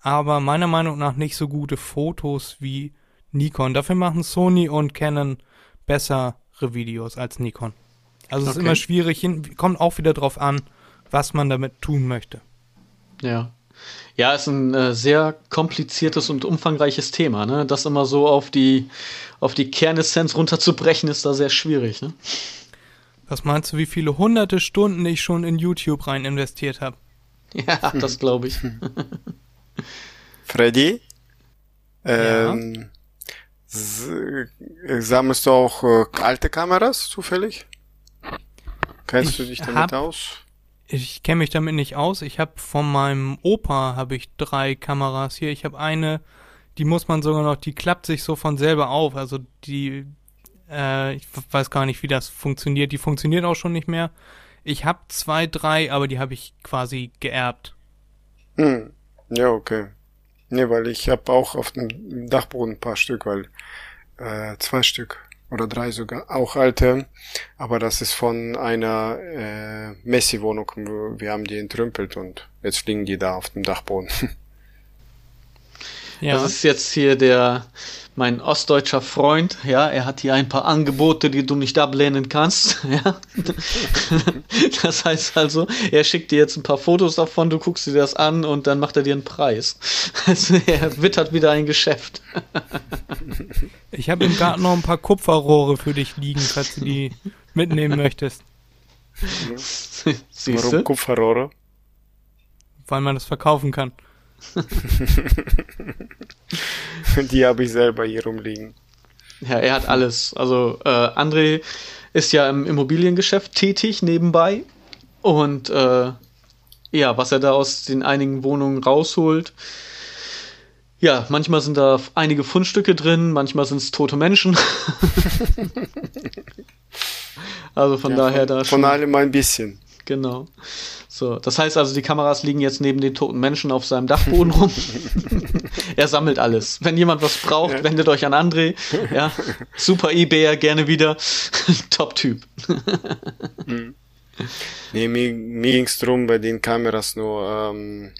Aber meiner Meinung nach nicht so gute Fotos wie Nikon. Dafür machen Sony und Canon bessere Videos als Nikon. Also es okay. ist immer schwierig, kommt auch wieder drauf an, was man damit tun möchte. Ja. Ja, ist ein äh, sehr kompliziertes und umfangreiches Thema. Ne? Das immer so auf die, auf die Kernessenz runterzubrechen, ist da sehr schwierig. Ne? Was meinst du, wie viele hunderte Stunden ich schon in YouTube rein investiert habe? Ja, das glaube ich. Freddy? Ähm, ja. Sammelst du auch äh, alte Kameras zufällig? Kennst Ich du dich damit hab- aus? Ich kenne mich damit nicht aus. Ich habe von meinem Opa habe ich drei Kameras hier. Ich habe eine, die muss man sogar noch, die klappt sich so von selber auf. Also die, äh, ich weiß gar nicht, wie das funktioniert. Die funktioniert auch schon nicht mehr. Ich habe zwei, drei, aber die habe ich quasi geerbt. Hm. Ja, okay. Nee, weil ich habe auch auf dem Dachboden ein paar Stück, weil äh, zwei Stück oder drei sogar, auch alte, aber das ist von einer äh, Messi-Wohnung. Wir haben die entrümpelt und jetzt liegen die da auf dem Dachboden. Ja, Das ist jetzt hier der, mein ostdeutscher Freund, ja, er hat hier ein paar Angebote, die du nicht ablehnen kannst, ja. Das heißt also, er schickt dir jetzt ein paar Fotos davon, du guckst dir das an und dann macht er dir einen Preis. Also er wittert wieder ein Geschäft. ich habe im Garten noch ein paar Kupferrohre für dich liegen, falls du die mitnehmen möchtest, Siehst Warum? Kupferrohre? weil man das verkaufen kann. Die habe ich selber hier rumliegen. Ja, er hat alles. Also äh, André ist ja im Immobiliengeschäft tätig nebenbei und äh, ja, was er da aus den einigen Wohnungen rausholt. Ja, manchmal sind da einige Fundstücke drin, manchmal sind es tote Menschen. also von Ja, daher von, da von schon, allem ein bisschen. Genau. So, das heißt also, die Kameras liegen jetzt neben den toten Menschen auf seinem Dachboden rum. er sammelt alles. Wenn jemand was braucht, Ja. wendet euch an André. Ja, super Ebayer, gerne wieder. Top-Typ. Nee, mir, mir ging's drum bei den Kameras nur, ähm,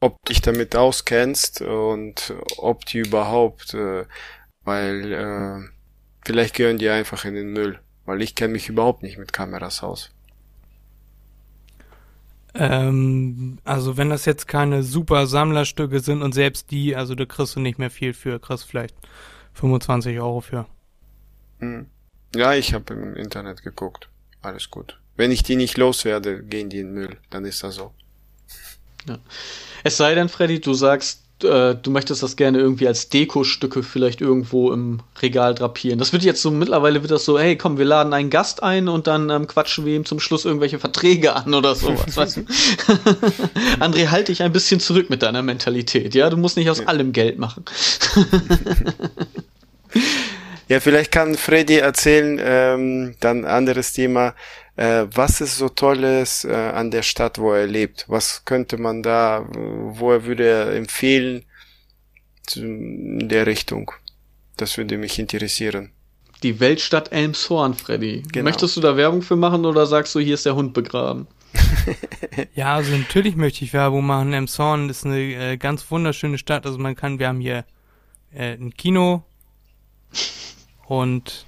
ob du dich damit auskennst und ob die überhaupt, äh, weil äh, vielleicht gehören die einfach in den Müll, weil ich kenne mich überhaupt nicht mit Kameras aus. Ähm, also wenn das jetzt keine super Sammlerstücke sind und selbst die, also da kriegst du nicht mehr viel für, kriegst vielleicht 25 Euro für. Hm. Ja, ich habe im Internet geguckt. Alles gut. Wenn ich die nicht loswerde, gehen die in den Müll. Dann ist das so. Es sei denn, Freddy, du sagst, äh, du möchtest das gerne irgendwie als Dekostücke vielleicht irgendwo im Regal drapieren. Das wird jetzt so, mittlerweile wird das so, hey, komm, wir laden einen Gast ein und dann ähm, quatschen wir ihm zum Schluss irgendwelche Verträge an oder sowas, weißt du? André, halt dich ein bisschen zurück mit deiner Mentalität, ja? Du musst nicht aus allem Geld machen. Ja, vielleicht kann Freddy erzählen, ähm, dann anderes Thema, äh, was ist so Tolles äh, an der Stadt, wo er lebt? Was könnte man da, wo er würde er empfehlen zu, in der Richtung? Das würde mich interessieren. Die Weltstadt Elmshorn, Freddy. Genau. Möchtest du da Werbung für machen oder sagst du, hier ist der Hund begraben? Ja, also natürlich möchte ich Werbung machen. Emshorn ist eine äh, ganz wunderschöne Stadt. Also man kann, wir haben hier äh, ein Kino und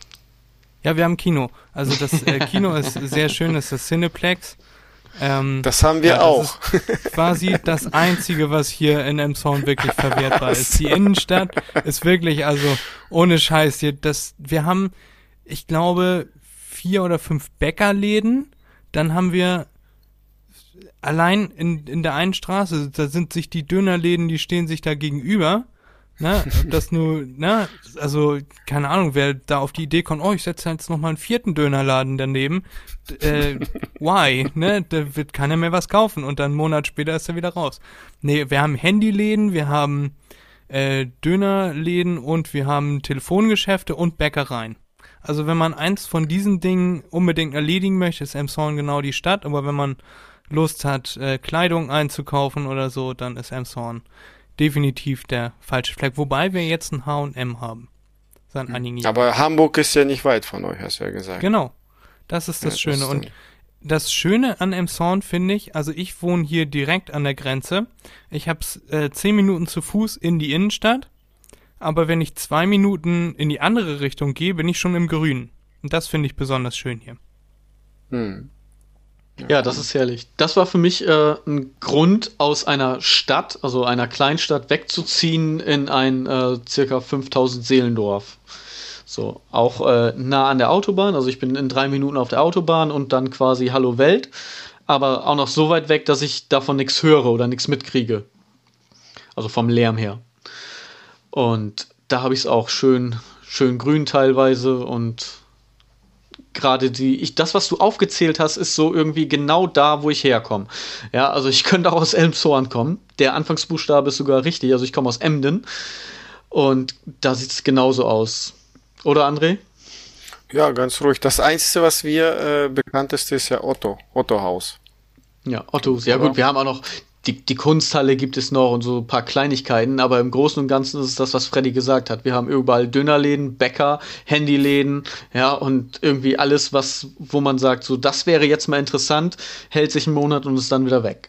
ja, wir haben Kino. Also das äh, Kino ist sehr schön, das ist das Cineplex. Ähm, Das haben wir ja, das auch. Ist quasi das Einzige, was hier in Emshorn wirklich verwertbar ist. Die Innenstadt ist wirklich, also ohne Scheiß hier, das, wir haben, ich glaube, vier oder fünf Bäckerläden. Dann haben wir allein in, in der einen Straße, da sind sich die Dönerläden, die stehen sich da gegenüber. Ne, das nur, ne, also, keine Ahnung, wer da auf die Idee kommt, oh, ich setze jetzt noch mal einen vierten Dönerladen daneben, äh, why, ne, da wird keiner mehr was kaufen und dann einen Monat später ist er wieder raus. Nee, wir haben Handyläden, wir haben, äh, Dönerläden und wir haben Telefongeschäfte und Bäckereien. Also wenn man eins von diesen Dingen unbedingt erledigen möchte, ist Emshorn genau die Stadt, aber wenn man Lust hat, äh, Kleidung einzukaufen oder so, dann ist Emshorn definitiv der falsche Fleck. Wobei wir jetzt ein H&M haben. Seit einigen Jahren. Aber Hamburg ist ja nicht weit von euch, hast du ja gesagt. Genau. Das ist das Ja, Schöne. ist Und das Schöne an Emshorn finde ich, also ich wohne hier direkt an der Grenze. Ich habe äh, zehn Minuten zu Fuß in die Innenstadt. Aber wenn ich zwei Minuten in die andere Richtung gehe, bin ich schon im Grünen. Und das finde ich besonders schön hier. Hm. Ja, das ist herrlich. Das war für mich äh, ein Grund, aus einer Stadt, also einer Kleinstadt, wegzuziehen in ein äh, circa 5000 Seelendorf. So, auch äh, nah an der Autobahn. Also ich bin in drei Minuten auf der Autobahn und dann quasi Hallo Welt. Aber auch noch so weit weg, dass ich davon nichts höre oder nichts mitkriege. Also vom Lärm her. Und da habe ich es auch schön, schön grün teilweise und gerade die, ich, das, was du aufgezählt hast, ist so irgendwie genau da, wo ich herkomme. Ja, also ich könnte auch aus Elmshorn kommen. Der Anfangsbuchstabe ist sogar richtig. Also ich komme aus Emden. Und da sieht es genauso aus. Oder André? Ja, ganz ruhig. Das Einzige, was wir äh, bekannt ist, ist ja Otto. Otto Haus. Ja, Otto. Ja gut, wir haben auch noch die, die Kunsthalle gibt es noch und so ein paar Kleinigkeiten, aber im Großen und Ganzen ist es das, was Freddy gesagt hat. Wir haben überall Dönerläden, Bäcker, Handyläden, ja, und irgendwie alles, was, wo man sagt, so, das wäre jetzt mal interessant, hält sich einen Monat und ist dann wieder weg.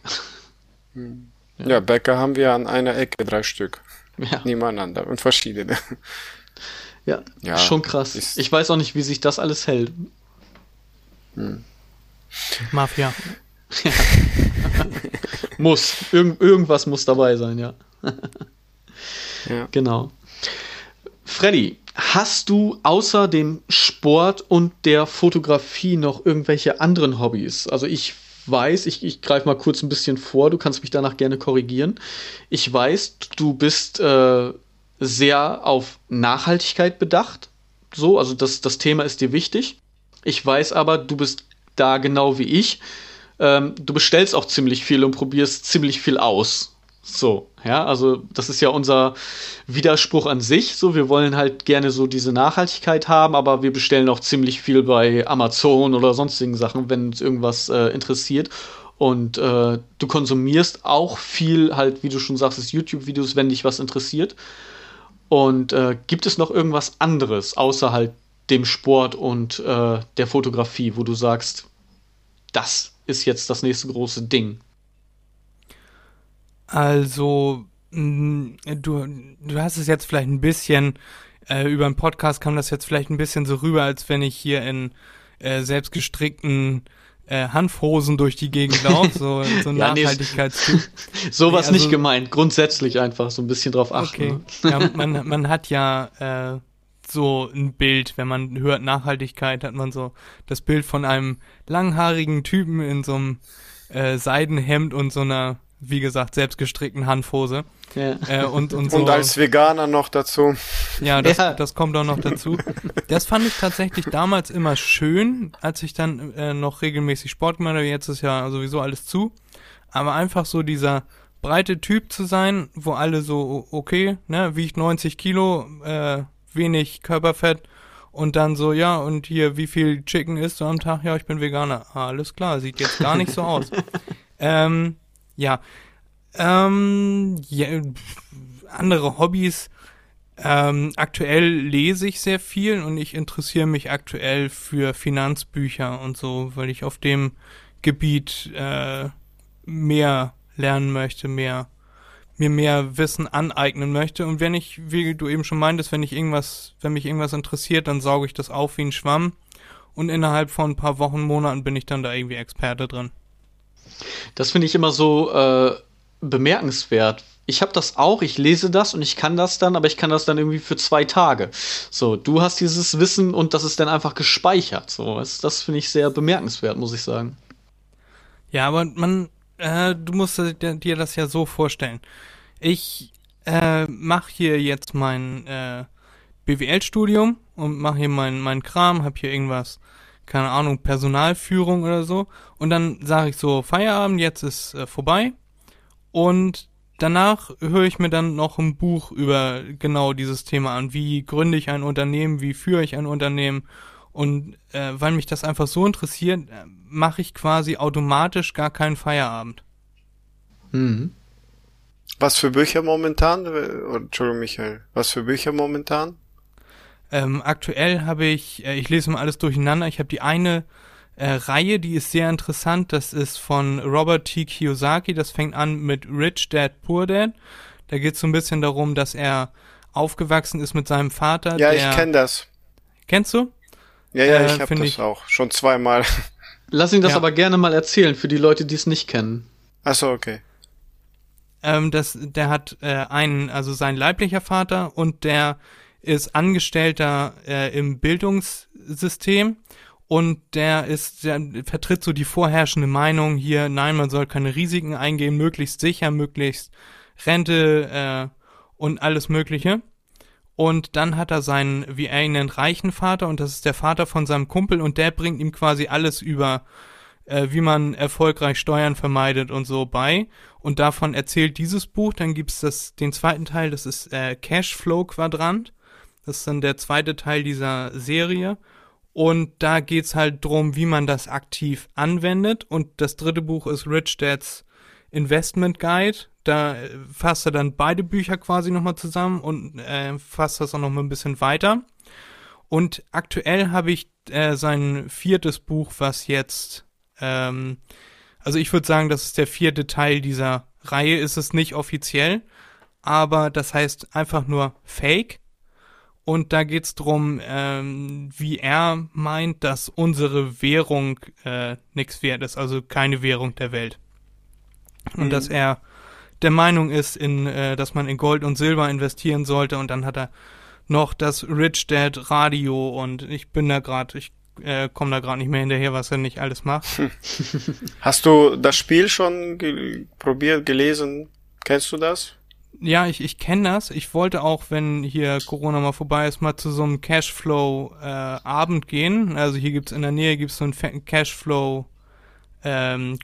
Hm. Ja, ja Bäcker haben wir an einer Ecke drei Stück. Ja. Nebeneinander und verschiedene. Ja, ja schon krass. Ich weiß auch nicht, wie sich das alles hält. Hm. Mafia. muss. Irg irgendwas muss dabei sein, ja. ja. Genau. Freddy, hast du außer dem Sport und der Fotografie noch irgendwelche anderen Hobbys? Also ich weiß, ich, ich greife mal kurz ein bisschen vor, du kannst mich danach gerne korrigieren. Ich weiß, du bist äh, sehr auf Nachhaltigkeit bedacht. So, also das, das Thema ist dir wichtig. Ich weiß aber, du bist da genau wie ich ähm, du bestellst auch ziemlich viel und probierst ziemlich viel aus. So, ja, also das ist ja unser Widerspruch an sich. So, wir wollen halt gerne so diese Nachhaltigkeit haben, aber wir bestellen auch ziemlich viel bei Amazon oder sonstigen Sachen, wenn uns irgendwas äh, interessiert. Und äh, du konsumierst auch viel, halt, wie du schon sagst, YouTube-Videos, wenn dich was interessiert. Und äh, gibt es noch irgendwas anderes außer halt dem Sport und äh, der Fotografie, wo du sagst, das ist jetzt das nächste große Ding? Also, mm, du, du hast es jetzt vielleicht ein bisschen, äh, über einen Podcast kam das jetzt vielleicht ein bisschen so rüber, als wenn ich hier in äh, selbstgestrickten äh, Hanfhosen durch die Gegend laufe, so, so ein ja, Nachhaltigkeitstyp. Nee, sowas nee, also, nicht gemeint, grundsätzlich einfach so ein bisschen drauf achten. Okay. Ne? Ja, man, man hat ja äh, so ein Bild, wenn man hört Nachhaltigkeit, hat man so das Bild von einem langhaarigen Typen in so einem äh, Seidenhemd und so einer, wie gesagt, selbstgestrickten Hanfhose. Ja. Äh, und, und, so. und als Veganer noch dazu. Ja das, ja. das kommt auch noch dazu. Das fand ich tatsächlich damals immer schön, als ich dann äh, noch regelmäßig Sport gemacht habe. Jetzt ist ja sowieso alles zu. Aber einfach so dieser breite Typ zu sein, wo alle so, okay, ne, wiegt 90 Kilo, äh, wenig Körperfett und dann so, ja, und hier, wie viel Chicken isst du am Tag? Ja, ich bin Veganer. Ah, alles klar, sieht jetzt gar nicht so aus. ähm, ja. Ähm, ja, andere Hobbys. Ähm, aktuell lese ich sehr viel und ich interessiere mich aktuell für Finanzbücher und so, weil ich auf dem Gebiet äh, mehr lernen möchte, mehr mir mehr Wissen aneignen möchte. Und wenn ich, wie du eben schon meintest, wenn ich irgendwas, wenn mich irgendwas interessiert, dann sauge ich das auf wie ein Schwamm. Und innerhalb von ein paar Wochen, Monaten bin ich dann da irgendwie Experte drin. Das finde ich immer so äh, bemerkenswert. Ich habe das auch, ich lese das und ich kann das dann, aber ich kann das dann irgendwie für zwei Tage. So, du hast dieses Wissen und das ist dann einfach gespeichert. So, das, das finde ich sehr bemerkenswert, muss ich sagen. Ja, aber man, äh, du musst dir das ja so vorstellen. Ich äh, mache hier jetzt mein äh, BWL-Studium und mache hier meinen mein Kram, hab hier irgendwas, keine Ahnung, Personalführung oder so. Und dann sage ich so, Feierabend, jetzt ist äh, vorbei. Und danach höre ich mir dann noch ein Buch über genau dieses Thema an. Wie gründe ich ein Unternehmen, wie führe ich ein Unternehmen und äh, weil mich das einfach so interessiert, äh, mache ich quasi automatisch gar keinen Feierabend. Mhm. Was für Bücher momentan? Entschuldigung, Michael. Was für Bücher momentan? Ähm, aktuell habe ich, äh, ich lese mal alles durcheinander. Ich habe die eine äh, Reihe, die ist sehr interessant. Das ist von Robert T. Kiyosaki. Das fängt an mit Rich Dad, Poor Dad. Da geht es so ein bisschen darum, dass er aufgewachsen ist mit seinem Vater. Ja, ich kenne das. Kennst du? Ja, ja, äh, ich habe das ich, auch schon zweimal. Lass ihn das ja. aber gerne mal erzählen für die Leute, die es nicht kennen. Ach so, okay. Ähm, das, der hat äh, einen, also sein leiblicher Vater und der ist Angestellter äh, im Bildungssystem und der ist, der vertritt so die vorherrschende Meinung hier, nein, man soll keine Risiken eingehen, möglichst sicher, möglichst Rente äh, und alles Mögliche. Und dann hat er seinen, wie er ihn nennt, reichen Vater und das ist der Vater von seinem Kumpel und der bringt ihm quasi alles über, äh, wie man erfolgreich Steuern vermeidet und so bei. Und davon erzählt dieses Buch. Dann gibt's das, den zweiten Teil, das ist äh, Cashflow Quadrant. Das ist dann der zweite Teil dieser Serie. Und da geht's halt drum, wie man das aktiv anwendet. Und das dritte Buch ist Rich Dad's Investment Guide. Da äh, fasst er dann beide Bücher quasi nochmal zusammen und äh, fasst das auch nochmal ein bisschen weiter. Und aktuell habe ich äh, sein viertes Buch, was jetzt, ähm, also ich würde sagen, das ist der vierte Teil dieser Reihe, ist es nicht offiziell, aber das heißt einfach nur Fake. Und da geht's drum, ähm, wie er meint, dass unsere Währung äh, nichts wert ist, also keine Währung der Welt. Und mhm. dass er der Meinung ist, in, äh, dass man in Gold und Silber investieren sollte. Und dann hat er noch das Rich Dad Radio und ich bin da gerade, ich äh, komme da gerade nicht mehr hinterher, was er nicht alles macht. Hast du das Spiel schon ge probiert, gelesen? Kennst du das? ja, ich, ich kenne das. Ich wollte auch, wenn hier Corona mal vorbei ist, mal zu so einem Cashflow-Abend äh, gehen. Also hier gibt's in der Nähe gibt's so einen Cashflow-Club, ähm,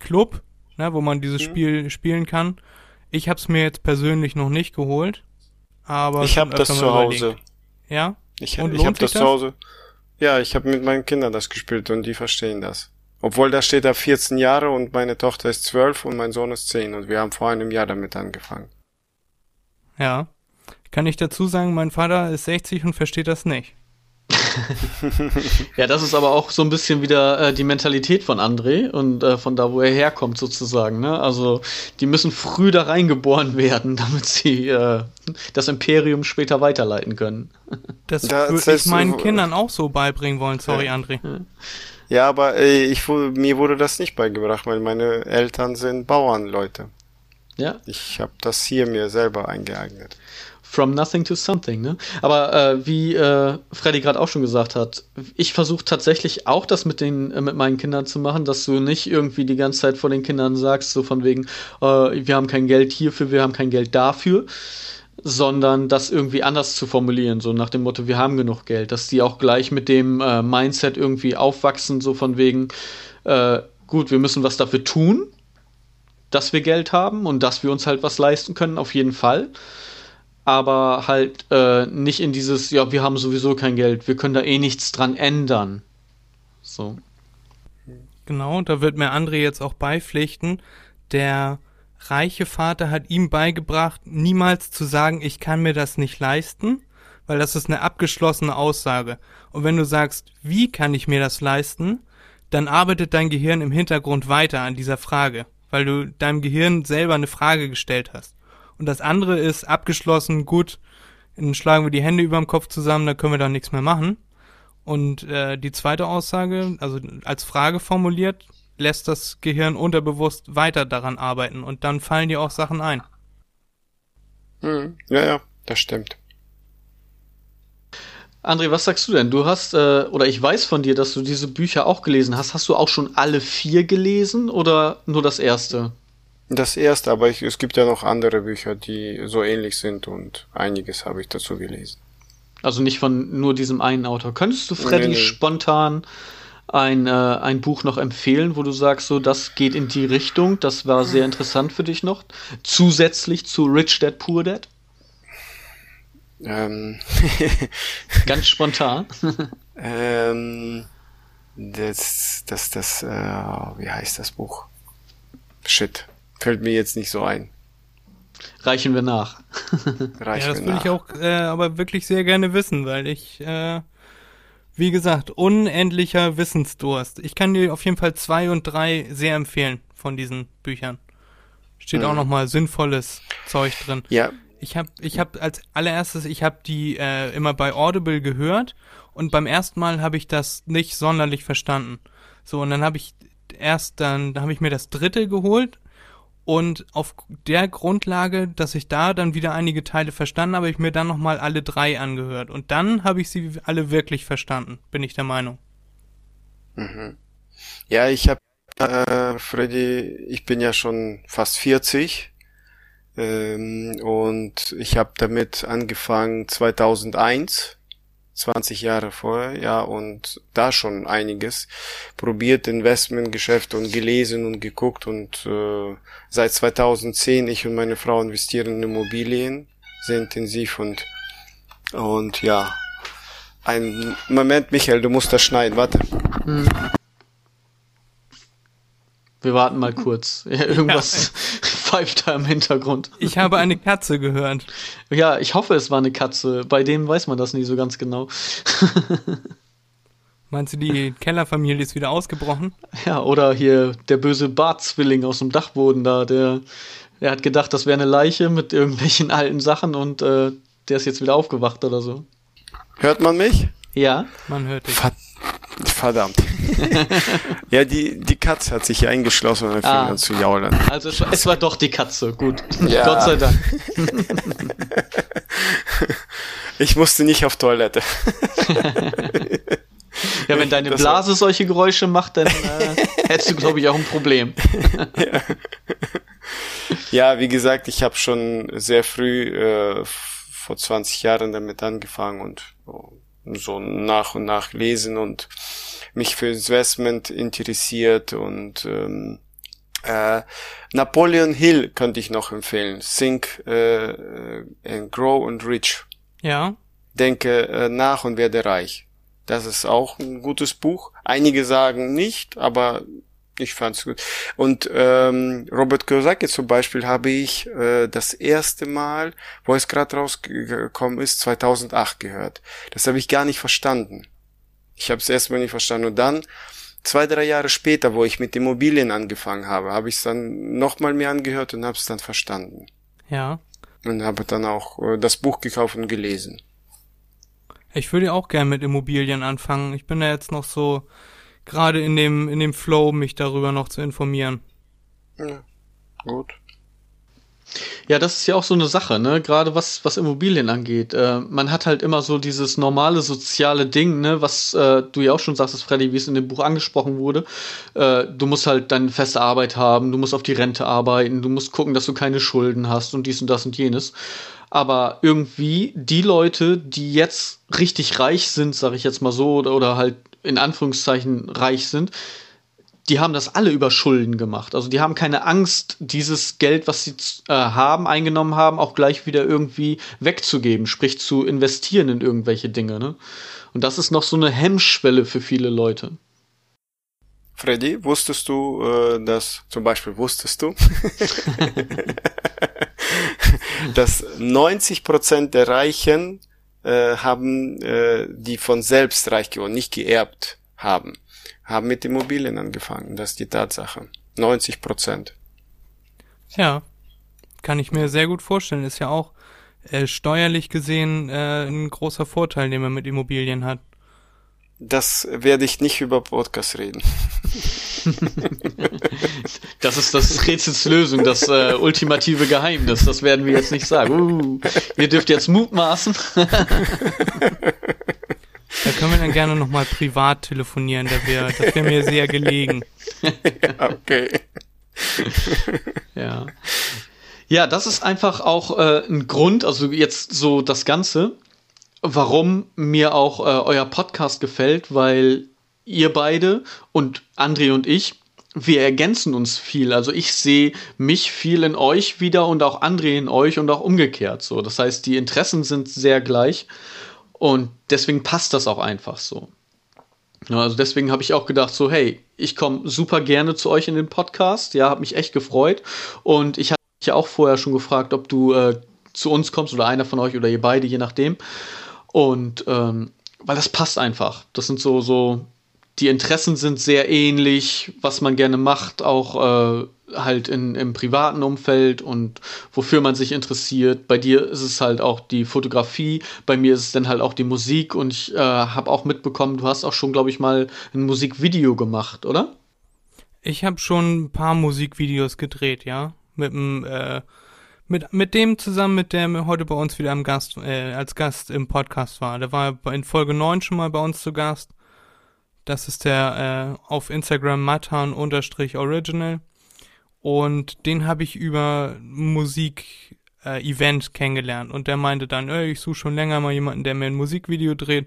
ne, wo man dieses mhm. Spiel spielen kann. Ich habe es mir jetzt persönlich noch nicht geholt, aber ich habe das zu Hause. Ja. Ich, und ich habe das, das zu Hause. Ja, ich habe mit meinen Kindern das gespielt und die verstehen das. Obwohl da steht da 14 Jahre und meine Tochter ist 12 und mein Sohn ist 10 und wir haben vor einem Jahr damit angefangen. Ja. Kann ich dazu sagen, mein Vater ist 60 und versteht das nicht. ja, das ist aber auch so ein bisschen wieder äh, die Mentalität von André und äh, von da, wo er herkommt, sozusagen. Ne? Also, die müssen früh da reingeboren werden, damit sie äh, das Imperium später weiterleiten können. Das, das würde ich meinen Kindern auch so beibringen wollen, sorry, ja. André. Ja, aber äh, ich, mir wurde das nicht beigebracht, weil meine Eltern sind Bauernleute. Ja. Ich habe das hier mir selber eingeeignet. From nothing to something, ne? Aber äh, wie äh, Freddy gerade auch schon gesagt hat, ich versuche tatsächlich auch das mit den äh, mit meinen Kindern zu machen, dass du nicht irgendwie die ganze Zeit vor den Kindern sagst, so von wegen, äh, wir haben kein Geld hierfür, wir haben kein Geld dafür, sondern das irgendwie anders zu formulieren, so nach dem Motto, wir haben genug Geld, dass die auch gleich mit dem äh, Mindset irgendwie aufwachsen, so von wegen, äh, gut, wir müssen was dafür tun, dass wir Geld haben und dass wir uns halt was leisten können, auf jeden Fall. Aber halt äh, nicht in dieses, ja, wir haben sowieso kein Geld, wir können da eh nichts dran ändern. So. Genau, da wird mir André jetzt auch beipflichten. Der reiche Vater hat ihm beigebracht, niemals zu sagen, ich kann mir das nicht leisten, weil das ist eine abgeschlossene Aussage. Und wenn du sagst, wie kann ich mir das leisten, dann arbeitet dein Gehirn im Hintergrund weiter an dieser Frage weil du deinem Gehirn selber eine Frage gestellt hast. Und das andere ist abgeschlossen, gut, dann schlagen wir die Hände über dem Kopf zusammen, da können wir da nichts mehr machen. Und äh, die zweite Aussage, also als Frage formuliert, lässt das Gehirn unterbewusst weiter daran arbeiten und dann fallen dir auch Sachen ein. Hm, ja, ja, das stimmt. André, was sagst du denn? Du hast, äh, oder ich weiß von dir, dass du diese Bücher auch gelesen hast. Hast du auch schon alle vier gelesen oder nur das erste? Das erste, aber ich, es gibt ja noch andere Bücher, die so ähnlich sind und einiges habe ich dazu gelesen. Also nicht von nur diesem einen Autor. Könntest du Freddy nee, nee. spontan ein, äh, ein Buch noch empfehlen, wo du sagst, so, das geht in die Richtung, das war sehr interessant für dich noch? Zusätzlich zu Rich Dad Poor Dad? Ähm. Ganz spontan. ähm, das, das, das, äh, wie heißt das Buch? Shit, fällt mir jetzt nicht so ein. Reichen wir nach. Reichen ja, das würde ich auch äh, aber wirklich sehr gerne wissen, weil ich, äh, wie gesagt, unendlicher Wissensdurst. Ich kann dir auf jeden Fall zwei und drei sehr empfehlen von diesen Büchern. Steht mhm. auch nochmal sinnvolles Zeug drin. Ja, ich habe ich hab als allererstes, ich habe die äh, immer bei Audible gehört und beim ersten Mal habe ich das nicht sonderlich verstanden. So, und dann habe ich erst dann, da habe ich mir das dritte geholt und auf der Grundlage, dass ich da dann wieder einige Teile verstanden habe, ich mir dann nochmal alle drei angehört. Und dann habe ich sie alle wirklich verstanden, bin ich der Meinung. Mhm. Ja, ich habe, äh, Freddy, ich bin ja schon fast 40 Ähm, und ich habe damit angefangen 2001 20 Jahre vorher, ja, und da schon einiges probiert, Investmentgeschäft und gelesen und geguckt und äh, seit 2010 ich und meine Frau investieren in Immobilien sehr intensiv und und ja, ein Moment, Michael, du musst das schneiden, warte. Hm. Wir warten mal kurz. Ja, irgendwas ja. pfeift da im Hintergrund. Ich habe eine Katze gehört. Ja, ich hoffe, es war eine Katze. Bei dem weiß man das nie so ganz genau. Meinst du, die Kellerfamilie ist wieder ausgebrochen? Ja, oder hier der böse Bartzwilling aus dem Dachboden da, der, der hat gedacht, das wäre eine Leiche mit irgendwelchen alten Sachen und äh, der ist jetzt wieder aufgewacht oder so. Hört man mich? Ja. Man hört dich. Verdammt. ja, die, die Katze hat sich hier eingeschlossen und fing ah. an zu jaulen. Also es war, es war doch die Katze, gut. Ja. Gott sei Dank. ich musste nicht auf Toilette. ja, wenn deine das Blase solche Geräusche macht, dann äh, hättest du, glaube ich, auch ein Problem. ja. ja, wie gesagt, ich habe schon sehr früh, äh, vor 20 Jahren damit angefangen und so nach und nach lesen und mich für Investment interessiert und ähm, äh, Napoleon Hill könnte ich noch empfehlen. Think äh, and Grow and Rich. Ja. Denke äh, nach und werde reich. Das ist auch ein gutes Buch. Einige sagen nicht, aber ich fand's gut. Und ähm, Robert Kiyosaki zum Beispiel habe ich äh, das erste Mal, wo es gerade rausgekommen ist, 2008 gehört. Das habe ich gar nicht verstanden. Ich habe es erstmal nicht verstanden. Und dann zwei, drei Jahre später, wo ich mit Immobilien angefangen habe, habe ich es dann nochmal mir angehört und habe es dann verstanden. Ja. Und habe dann auch äh, das Buch gekauft und gelesen. Ich würde auch gerne mit Immobilien anfangen. Ich bin da jetzt noch so gerade in dem, in dem Flow, mich darüber noch zu informieren. Ja, gut. Ja, das ist ja auch so eine Sache, ne? Gerade was, was Immobilien angeht. Äh, man hat halt immer so dieses normale soziale Ding, ne? Was äh, du ja auch schon sagst, Freddy, wie es in dem Buch angesprochen wurde. Äh, du musst halt deine feste Arbeit haben, du musst auf die Rente arbeiten, du musst gucken, dass du keine Schulden hast und dies und das und jenes. Aber irgendwie die Leute, die jetzt richtig reich sind, sag ich jetzt mal so, oder, oder halt in Anführungszeichen reich sind, die haben das alle über Schulden gemacht. Also die haben keine Angst, dieses Geld, was sie äh, haben, eingenommen haben, auch gleich wieder irgendwie wegzugeben, sprich zu investieren in irgendwelche Dinge. Ne? Und das ist noch so eine Hemmschwelle für viele Leute. Freddy, wusstest du, äh, dass, zum Beispiel wusstest du, dass 90 Prozent der Reichen äh, haben, äh, die von selbst reich geworden, nicht geerbt haben, haben mit Immobilien angefangen. Das ist die Tatsache. 90 Prozent. Ja, kann ich mir sehr gut vorstellen. Ist ja auch äh, steuerlich gesehen äh, ein großer Vorteil, den man mit Immobilien hat. Das werde ich nicht über Podcast reden. das ist das Rätsels Lösung, das äh, ultimative Geheimnis. Das werden wir jetzt nicht sagen. Uh, ihr dürft jetzt mutmaßen. da können wir dann gerne nochmal privat telefonieren, da wäre das wäre mir sehr gelegen. okay. ja. Ja, das ist einfach auch äh, ein Grund, also jetzt so das Ganze, warum mir auch äh, euer Podcast gefällt, weil ihr beide und André und ich, wir ergänzen uns viel. Also ich sehe mich viel in euch wieder und auch André in euch und auch umgekehrt so. Das heißt, die Interessen sind sehr gleich und deswegen passt das auch einfach so. also deswegen habe ich auch gedacht so, hey, ich komme super gerne zu euch in den Podcast. Ja, habe mich echt gefreut und ich hatte dich ja auch vorher schon gefragt, ob du äh, zu uns kommst oder einer von euch oder ihr beide, je nachdem. Und ähm, weil das passt einfach. Das sind so so die Interessen sind sehr ähnlich, was man gerne macht, auch äh, halt in, im privaten Umfeld und wofür man sich interessiert. Bei dir ist es halt auch die Fotografie, bei mir ist es dann halt auch die Musik und ich äh, habe auch mitbekommen, du hast auch schon, glaube ich, mal ein Musikvideo gemacht, oder? Ich habe schon ein paar Musikvideos gedreht, ja. Mit dem, äh, mit, mit dem zusammen, mit dem heute bei uns wieder Gast, äh, als Gast im Podcast war. Der war in Folge 9 schon mal bei uns zu Gast. Das ist der äh, auf Instagram matan-original. und den habe ich über Musik äh, kennengelernt und der meinte dann, ey, ich suche schon länger mal jemanden, der mir ein Musikvideo dreht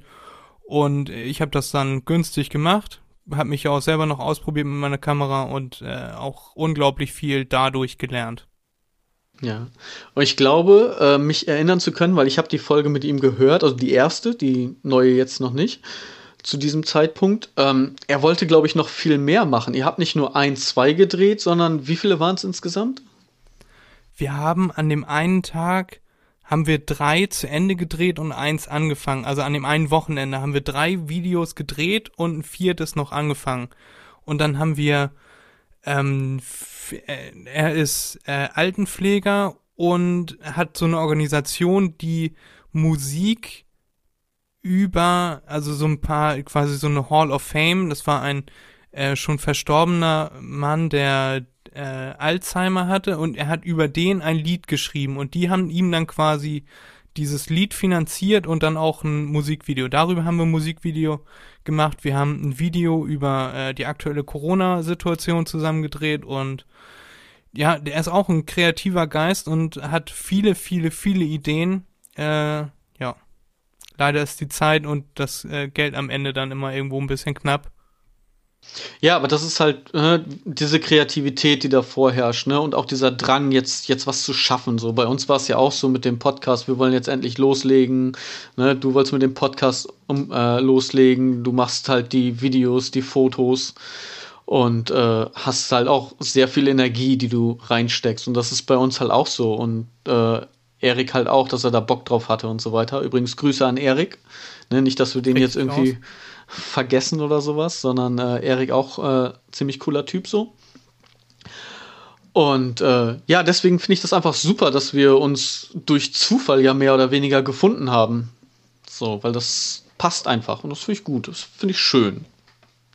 und ich habe das dann günstig gemacht, habe mich auch selber noch ausprobiert mit meiner Kamera und äh, auch unglaublich viel dadurch gelernt. Ja, und ich glaube, äh, mich erinnern zu können, weil ich habe die Folge mit ihm gehört, also die erste, die neue jetzt noch nicht, zu diesem Zeitpunkt. Ähm, er wollte, glaube ich, noch viel mehr machen. Ihr habt nicht nur ein, zwei gedreht, sondern wie viele waren es insgesamt? Wir haben an dem einen Tag haben wir drei zu Ende gedreht und eins angefangen. Also an dem einen Wochenende haben wir drei Videos gedreht und ein viertes noch angefangen. Und dann haben wir, ähm, äh, er ist äh, Altenpfleger und hat so eine Organisation, die Musik über, also so ein paar, quasi so eine Hall of Fame. Das war ein äh, schon verstorbener Mann, der äh, Alzheimer hatte und er hat über den ein Lied geschrieben und die haben ihm dann quasi dieses Lied finanziert und dann auch ein Musikvideo. Darüber haben wir ein Musikvideo gemacht. Wir haben ein Video über äh, die aktuelle Corona-Situation zusammengedreht und ja, der ist auch ein kreativer Geist und hat viele, viele, viele Ideen. Äh, leider ist die Zeit und das äh, Geld am Ende dann immer irgendwo ein bisschen knapp. Ja, aber das ist halt äh, diese Kreativität, die da vorherrscht, ne? Und auch dieser Drang, jetzt, jetzt was zu schaffen. So, bei uns war es ja auch so mit dem Podcast, wir wollen jetzt endlich loslegen. Ne? Du wolltest mit dem Podcast um, äh, loslegen, du machst halt die Videos, die Fotos und äh, hast halt auch sehr viel Energie, die du reinsteckst. Und das ist bei uns halt auch so. Und äh, Erik halt auch, dass er da Bock drauf hatte und so weiter. Übrigens Grüße an Erik. Ne? Nicht, dass wir den Richtig jetzt irgendwie. Aus vergessen oder sowas, sondern äh, Erik auch äh, ziemlich cooler Typ so. Und äh, ja, deswegen finde ich das einfach super, dass wir uns durch Zufall ja mehr oder weniger gefunden haben. So, weil das passt einfach und das finde ich gut, das finde ich schön.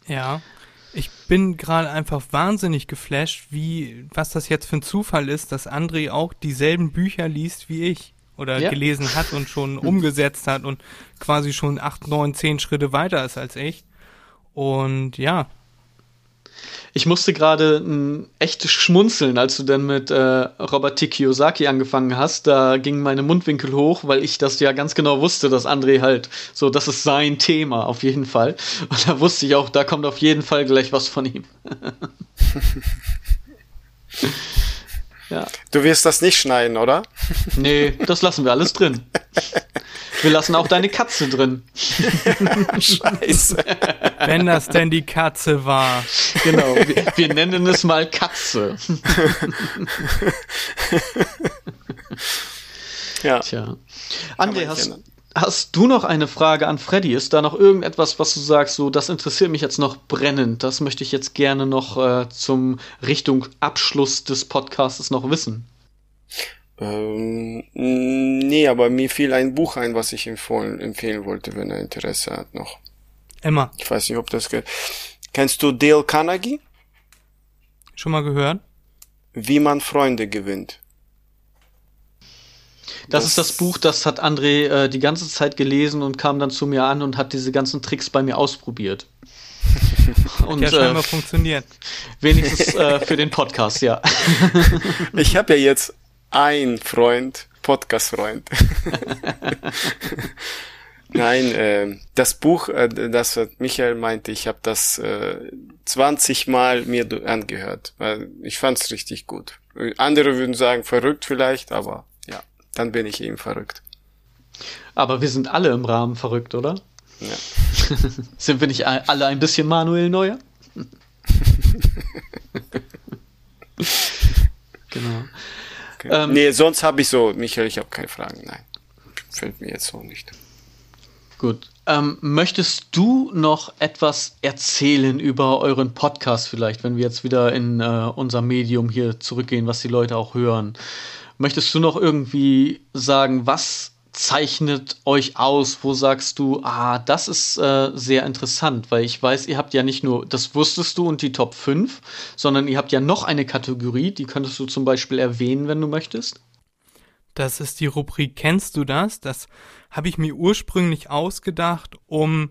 Ja, ich bin gerade einfach wahnsinnig geflasht, wie was das jetzt für ein Zufall ist, dass André auch dieselben Bücher liest wie ich oder ja. gelesen hat und schon umgesetzt hat und quasi schon acht, neun, zehn Schritte weiter ist als ich. Und ja. Ich musste gerade ein echtes Schmunzeln, als du dann mit äh, Robert T. Kiyosaki angefangen hast. Da gingen meine Mundwinkel hoch, weil ich das ja ganz genau wusste, dass André halt so, das ist sein Thema auf jeden Fall. Und da wusste ich auch, da kommt auf jeden Fall gleich was von ihm. Ja. Du wirst das nicht schneiden, oder? Nee, das lassen wir alles drin. Wir lassen auch deine Katze drin. Scheiße. Wenn das denn die Katze war. Genau, wir, wir nennen es mal Katze. ja. Tja. André, hast, Hast du noch eine Frage an Freddy? Ist da noch irgendetwas, was du sagst, so das interessiert mich jetzt noch brennend? Das möchte ich jetzt gerne noch äh, zum Richtung Abschluss des Podcasts noch wissen. Ähm, nee, aber mir fiel ein Buch ein, was ich empfohlen, empfehlen wollte, wenn er Interesse hat noch. Emma. Ich weiß nicht, ob das Kennst du Dale Carnegie? Schon mal gehört? Wie man Freunde gewinnt. Das, das, ist das Buch, das hat André äh, die ganze Zeit gelesen und kam dann zu mir an und hat diese ganzen Tricks bei mir ausprobiert. und, ja scheinbar äh, funktioniert. Wenigstens äh, für den Podcast, ja. ich habe ja jetzt ein Freund, Podcast-Freund. Nein, äh, das Buch, äh, das Michael meinte, ich habe das äh, 20 Mal mir angehört, weil ich fand es richtig gut. Andere würden sagen verrückt vielleicht, aber dann bin ich eben verrückt. Aber wir sind alle im Rahmen verrückt, oder? Ja. sind wir nicht alle ein bisschen Manuel Neuer? genau. Okay. Ähm, nee, sonst habe ich so, Michael, ich habe keine Fragen. Nein. Fällt mir jetzt so nicht. Gut. Ähm, möchtest du noch etwas erzählen über euren Podcast vielleicht, wenn wir jetzt wieder in äh, unser Medium hier zurückgehen, was die Leute auch hören? Möchtest du noch irgendwie sagen, was zeichnet euch aus? Wo sagst du, ah, das ist äh, sehr interessant, weil ich weiß, ihr habt ja nicht nur, das wusstest du und die Top 5, sondern ihr habt ja noch eine Kategorie, die könntest du zum Beispiel erwähnen, wenn du möchtest. Das ist die Rubrik Kennst du das? Das habe ich mir ursprünglich ausgedacht, um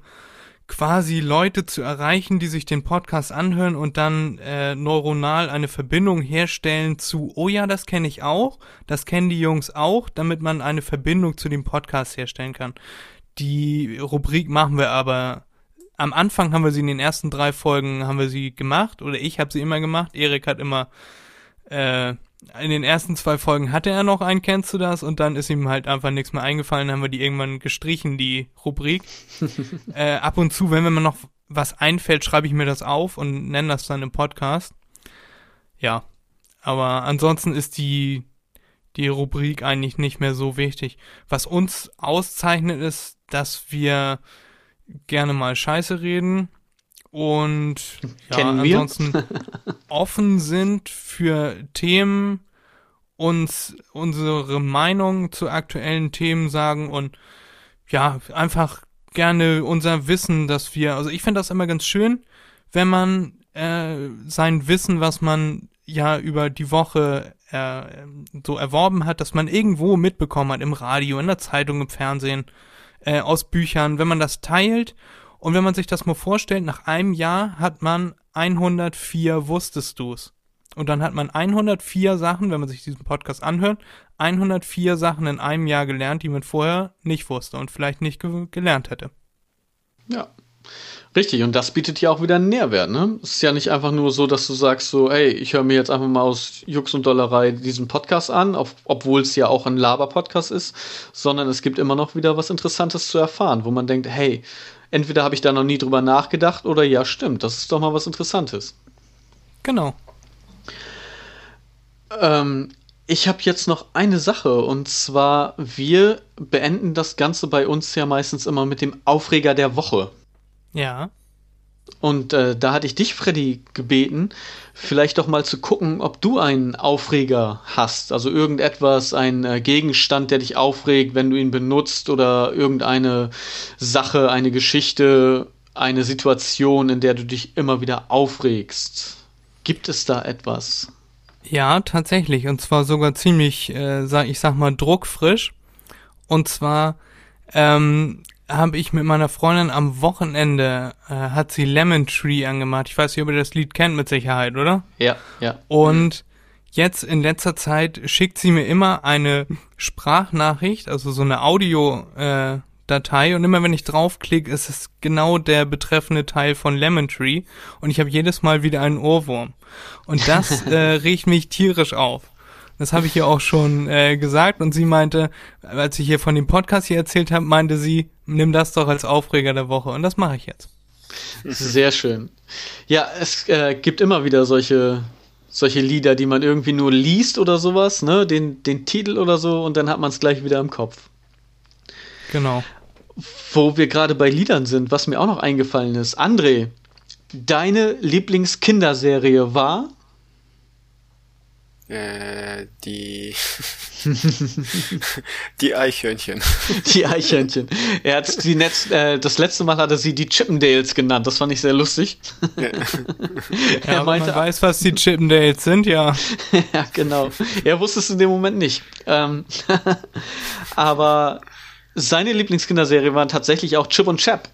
quasi Leute zu erreichen, die sich den Podcast anhören und dann äh, neuronal eine Verbindung herstellen zu, oh ja, das kenne ich auch, das kennen die Jungs auch, damit man eine Verbindung zu dem Podcast herstellen kann. Die Rubrik machen wir aber am Anfang haben wir sie in den ersten drei Folgen haben wir sie gemacht oder ich habe sie immer gemacht. Erik hat immer äh, in den ersten zwei Folgen hatte er noch einen, kennst du das? Und dann ist ihm halt einfach nichts mehr eingefallen, dann haben wir die irgendwann gestrichen, die Rubrik. äh, ab und zu, wenn mir noch was einfällt, schreibe ich mir das auf und nenne das dann im Podcast. Ja. Aber ansonsten ist die, die Rubrik eigentlich nicht mehr so wichtig. Was uns auszeichnet, ist, dass wir gerne mal Scheiße reden und ja, Kennen ansonsten offen sind für Themen, uns unsere Meinung zu aktuellen Themen sagen und ja, einfach gerne unser Wissen, dass wir, also ich finde das immer ganz schön, wenn man äh, sein Wissen, was man ja über die Woche äh, so erworben hat, dass man irgendwo mitbekommen hat, im Radio, in der Zeitung, im Fernsehen, äh, aus Büchern, wenn man das teilt und wenn man sich das mal vorstellt, nach einem Jahr hat man 104 Wusstest du's. Und dann hat man 104 Sachen, wenn man sich diesen Podcast anhört, 104 Sachen in einem Jahr gelernt, die man vorher nicht wusste und vielleicht nicht ge gelernt hätte. Ja. Richtig, und das bietet ja auch wieder einen Nährwert, ne? Es ist ja nicht einfach nur so, dass du sagst so, ey, ich höre mir jetzt einfach mal aus Jux und Dollerei diesen Podcast an, obwohl es ja auch ein Laber-Podcast ist, sondern es gibt immer noch wieder was Interessantes zu erfahren, wo man denkt, hey, entweder habe ich da noch nie drüber nachgedacht oder ja, stimmt, das ist doch mal was Interessantes. Genau. Ähm, ich habe jetzt noch eine Sache und zwar, wir beenden das Ganze bei uns ja meistens immer mit dem Aufreger der Woche. Ja. Und äh, da hatte ich dich, Freddy, gebeten, vielleicht doch mal zu gucken, ob du einen Aufreger hast. Also irgendetwas, ein äh, Gegenstand, der dich aufregt, wenn du ihn benutzt oder irgendeine Sache, eine Geschichte, eine Situation, in der du dich immer wieder aufregst. Gibt es da etwas? Ja, tatsächlich. Und zwar sogar ziemlich, äh, sag, ich sag mal, druckfrisch. Und zwar ähm, habe ich mit meiner Freundin am Wochenende, äh, hat sie Lemon Tree angemacht. Ich weiß nicht, ob ihr das Lied kennt mit Sicherheit, oder? Ja, ja. Und jetzt in letzter Zeit schickt sie mir immer eine Sprachnachricht, also so eine Audio-Datei. Äh, Datei. und immer wenn ich draufklicke, ist es genau der betreffende Teil von Lemon Tree und ich habe jedes Mal wieder einen Ohrwurm. Und das äh, regt mich tierisch auf. Das habe ich ihr auch schon äh, gesagt und sie meinte, als ich hier von dem Podcast hier erzählt habe, meinte sie, nimm das doch als Aufreger der Woche und das mache ich jetzt. Sehr schön. Ja, es äh, gibt immer wieder solche solche Lieder, die man irgendwie nur liest oder sowas, ne, den den Titel oder so und dann hat man es gleich wieder im Kopf. Genau. Wo wir gerade bei Liedern sind, was mir auch noch eingefallen ist, André, deine Lieblingskinderserie war äh, die die Eichhörnchen. Die Eichhörnchen. Er hat die Netz, äh, das letzte Mal hat er sie die Chippendales genannt. Das fand ich sehr lustig. Ja, er meinte, man weiß, was die Chippendales sind, ja. ja, genau. Er wusste es in dem Moment nicht. Ähm, aber seine Lieblingskinderserie waren tatsächlich auch Chip und Chap.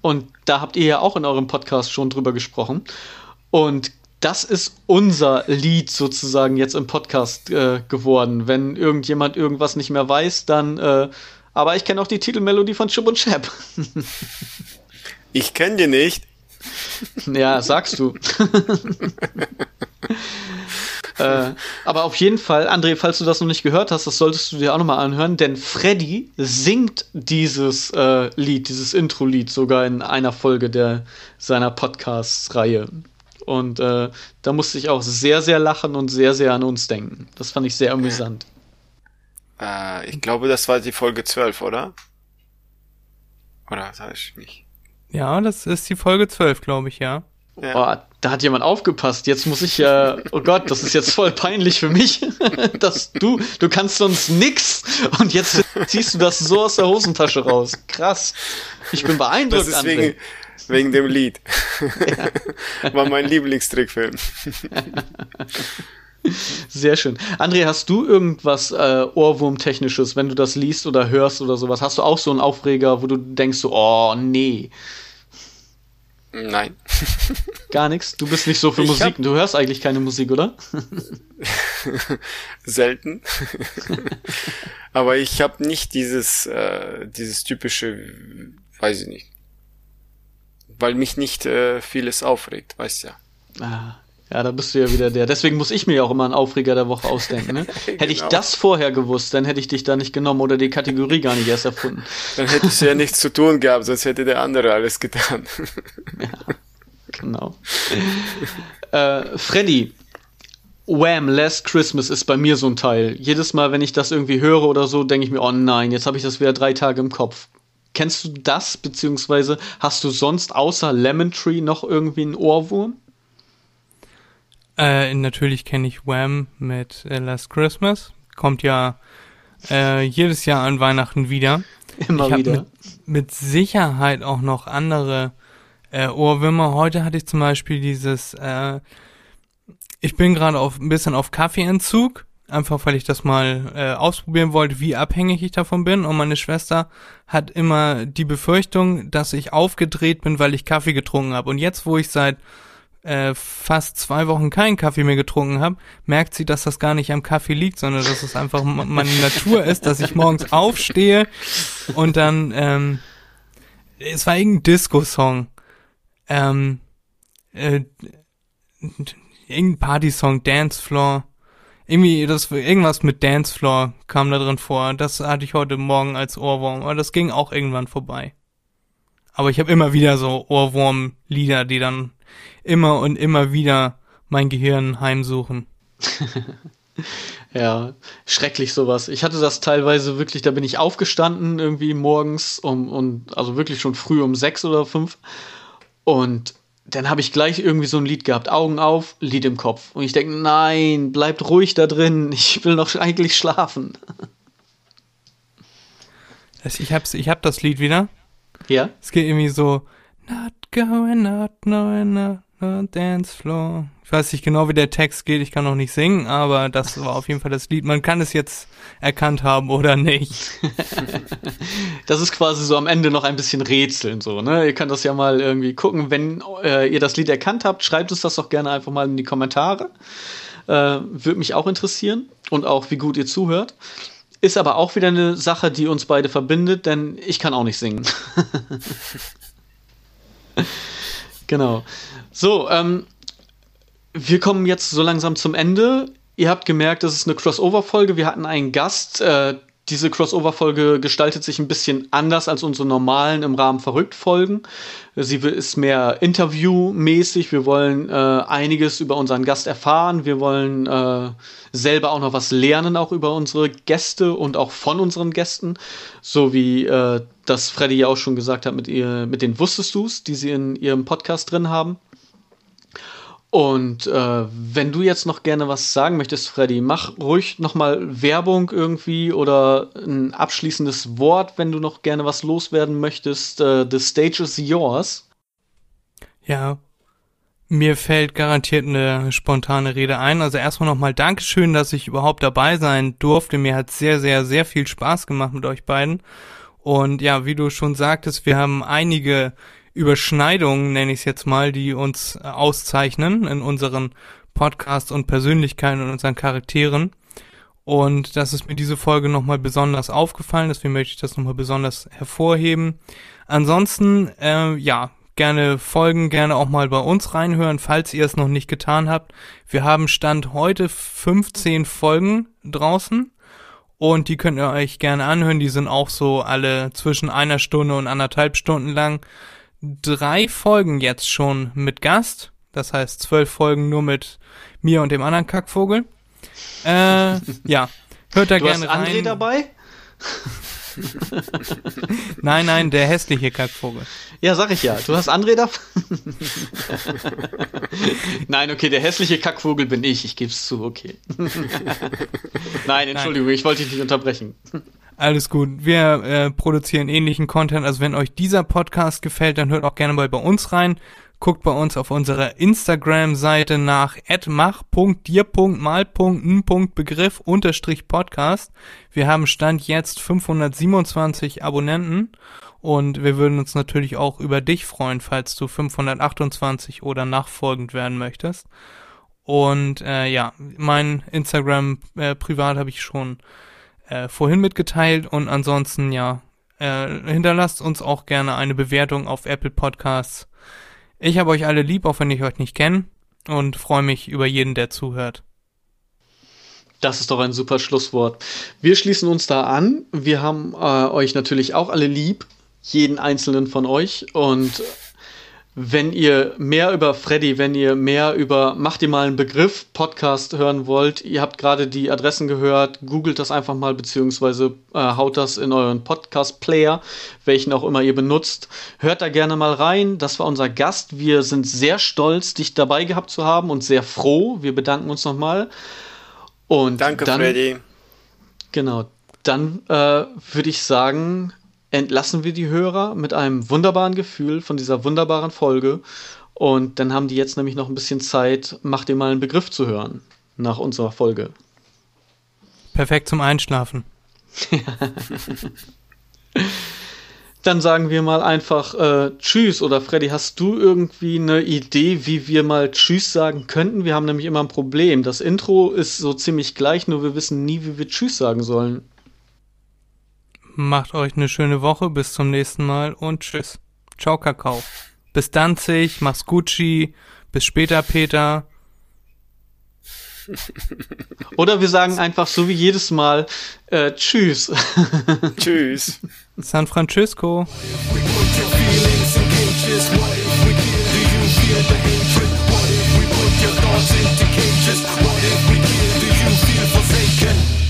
Und da habt ihr ja auch in eurem Podcast schon drüber gesprochen. Und das ist unser Lied sozusagen jetzt im Podcast äh, geworden. Wenn irgendjemand irgendwas nicht mehr weiß, dann. Äh, aber ich kenne auch die Titelmelodie von Chip und Chap. ich kenne die nicht. Ja, sagst du. äh, aber auf jeden Fall, André, falls du das noch nicht gehört hast, das solltest du dir auch nochmal anhören, denn Freddy singt dieses äh, Lied, dieses Intro-Lied sogar in einer Folge der, seiner Podcast-Reihe. Und äh, da musste ich auch sehr, sehr lachen und sehr, sehr an uns denken. Das fand ich sehr amüsant. Äh, ich glaube, das war die Folge 12, oder? Oder sag ich nicht? Ja, das ist die Folge 12, glaube ich, ja. ja. Oh, da hat jemand aufgepasst. Jetzt muss ich ja, oh Gott, das ist jetzt voll peinlich für mich, dass du, du kannst sonst nix und jetzt ziehst du das so aus der Hosentasche raus. Krass. Ich bin beeindruckt. Das ist wegen, Wegen dem Lied. Ja. War mein Lieblingstrickfilm. Sehr schön. André, hast du irgendwas äh, Ohrwurmtechnisches, wenn du das liest oder hörst oder sowas? Hast du auch so einen Aufreger, wo du denkst so, oh nee? Nein. Gar nichts? Du bist nicht so für ich Musik. Du hörst eigentlich keine Musik, oder? Selten. Aber ich habe nicht dieses, äh, dieses typische, weiß ich nicht. Weil mich nicht äh, vieles aufregt, weißt ja. Ah, ja, da bist du ja wieder der. Deswegen muss ich mir auch immer einen Aufreger der Woche ausdenken. Ne? genau. Hätte ich das vorher gewusst, dann hätte ich dich da nicht genommen oder die Kategorie gar nicht erst erfunden. Dann hättest du ja nichts zu tun gehabt, sonst hätte der andere alles getan. ja, genau. äh, Freddy, Wham! Last Christmas ist bei mir so ein Teil. Jedes Mal, wenn ich das irgendwie höre oder so, denke ich mir, oh nein, jetzt habe ich das wieder drei Tage im Kopf. Kennst du das, beziehungsweise hast du sonst außer Lemon Tree noch irgendwie einen Ohrwurm? Äh, natürlich kenne ich Wham mit äh, Last Christmas. Kommt ja äh, jedes Jahr an Weihnachten wieder. Immer ich wieder. Mit, mit Sicherheit auch noch andere äh, Ohrwürmer. Heute hatte ich zum Beispiel dieses, äh, ich bin gerade auf ein bisschen auf Kaffeeentzug, einfach weil ich das mal äh, ausprobieren wollte, wie abhängig ich davon bin. Und meine Schwester hat immer die Befürchtung, dass ich aufgedreht bin, weil ich Kaffee getrunken habe. Und jetzt, wo ich seit äh, fast zwei Wochen keinen Kaffee mehr getrunken habe, merkt sie, dass das gar nicht am Kaffee liegt, sondern dass es einfach meine Natur ist, dass ich morgens aufstehe und dann, ähm, es war irgendein Disco-Song, ähm, äh, irgendein Party-Song, Dancefloor, irgendwie das irgendwas mit Dancefloor kam da drin vor. Das hatte ich heute Morgen als Ohrwurm, aber das ging auch irgendwann vorbei. Aber ich habe immer wieder so Ohrwurm-Lieder, die dann immer und immer wieder mein Gehirn heimsuchen. ja, schrecklich sowas. Ich hatte das teilweise wirklich, da bin ich aufgestanden irgendwie morgens um und also wirklich schon früh um sechs oder fünf und dann habe ich gleich irgendwie so ein Lied gehabt, Augen auf, Lied im Kopf. Und ich denke, nein, bleibt ruhig da drin, ich will noch eigentlich schlafen. Ich hab's, ich hab das Lied wieder. Ja? Es geht irgendwie so, not going out, no, no, no, dance floor. Ich weiß nicht genau, wie der Text geht, ich kann noch nicht singen, aber das war auf jeden Fall das Lied. Man kann es jetzt erkannt haben oder nicht. das ist quasi so am Ende noch ein bisschen rätseln, so, ne? Ihr könnt das ja mal irgendwie gucken. Wenn äh, ihr das Lied erkannt habt, schreibt uns das doch gerne einfach mal in die Kommentare. Äh, Würde mich auch interessieren und auch, wie gut ihr zuhört. Ist aber auch wieder eine Sache, die uns beide verbindet, denn ich kann auch nicht singen. genau. So, ähm, wir kommen jetzt so langsam zum Ende. Ihr habt gemerkt, das ist eine Crossover-Folge. Wir hatten einen Gast. Äh, diese Crossover-Folge gestaltet sich ein bisschen anders als unsere normalen im Rahmen Verrückt-Folgen. Sie ist mehr Interview-mäßig. Wir wollen äh, einiges über unseren Gast erfahren. Wir wollen äh, selber auch noch was lernen, auch über unsere Gäste und auch von unseren Gästen. So wie äh, das Freddy ja auch schon gesagt hat mit, ihr, mit den Wusstest du's, die sie in ihrem Podcast drin haben. Und äh, wenn du jetzt noch gerne was sagen möchtest, Freddy, mach ruhig nochmal Werbung irgendwie oder ein abschließendes Wort, wenn du noch gerne was loswerden möchtest. Uh, the stage is yours. Ja, mir fällt garantiert eine spontane Rede ein. Also erstmal nochmal Dankeschön, dass ich überhaupt dabei sein durfte. Mir hat sehr, sehr, sehr viel Spaß gemacht mit euch beiden. Und ja, wie du schon sagtest, wir haben einige Überschneidungen, nenne ich es jetzt mal, die uns äh, auszeichnen in unseren Podcasts und Persönlichkeiten und unseren Charakteren. Und das ist mir diese Folge nochmal besonders aufgefallen, deswegen möchte ich das nochmal besonders hervorheben. Ansonsten, äh, ja, gerne folgen, gerne auch mal bei uns reinhören, falls ihr es noch nicht getan habt. Wir haben Stand heute 15 Folgen draußen und die könnt ihr euch gerne anhören. Die sind auch so alle zwischen einer Stunde und anderthalb Stunden lang drei Folgen jetzt schon mit Gast. Das heißt zwölf Folgen nur mit mir und dem anderen Kackvogel. Äh, ja, hört da du gerne hast rein. André dabei? nein, nein, der hässliche Kackvogel. Ja, sag ich ja. Du hast André da? nein, okay, der hässliche Kackvogel bin ich. Ich geb's zu, okay. nein, Entschuldigung, nein. ich wollte dich nicht unterbrechen. Alles gut. Wir äh, produzieren ähnlichen Content. Also wenn euch dieser Podcast gefällt, dann hört auch gerne mal bei uns rein. Guckt bei uns auf unserer Instagram-Seite nach mach.dir.mal.n.begriff unterstrich Podcast. Wir haben Stand jetzt 527 Abonnenten und wir würden uns natürlich auch über dich freuen, falls du 528 oder nachfolgend werden möchtest. Und äh, ja, mein Instagram äh, privat habe ich schon äh, vorhin mitgeteilt und ansonsten ja, äh, hinterlasst uns auch gerne eine Bewertung auf Apple Podcasts. Ich habe euch alle lieb, auch wenn ich euch nicht kenne und freue mich über jeden, der zuhört. Das ist doch ein super Schlusswort. Wir schließen uns da an. Wir haben äh, euch natürlich auch alle lieb, jeden einzelnen von euch und wenn ihr mehr über Freddy, wenn ihr mehr über Macht ihr mal einen Begriff Podcast hören wollt, ihr habt gerade die Adressen gehört, googelt das einfach mal, beziehungsweise äh, haut das in euren Podcast-Player, welchen auch immer ihr benutzt. Hört da gerne mal rein. Das war unser Gast. Wir sind sehr stolz, dich dabei gehabt zu haben und sehr froh. Wir bedanken uns nochmal. Und Danke, dann, Freddy. Genau. Dann äh, würde ich sagen, entlassen wir die Hörer mit einem wunderbaren Gefühl von dieser wunderbaren Folge. Und dann haben die jetzt nämlich noch ein bisschen Zeit, mach dir mal einen Begriff zu hören nach unserer Folge. Perfekt zum Einschlafen. Dann sagen wir mal einfach äh, Tschüss. Oder Freddy, hast du irgendwie eine Idee, wie wir mal Tschüss sagen könnten? Wir haben nämlich immer ein Problem. Das Intro ist so ziemlich gleich, nur wir wissen nie, wie wir Tschüss sagen sollen. Macht euch eine schöne Woche, bis zum nächsten Mal und tschüss. Ciao, Kakao. Bis Danzig, mach's Gucci, bis später, Peter. Oder wir sagen einfach so wie jedes Mal äh, Tschüss. tschüss. San Francisco. What if we kill? Do you feel forsaken?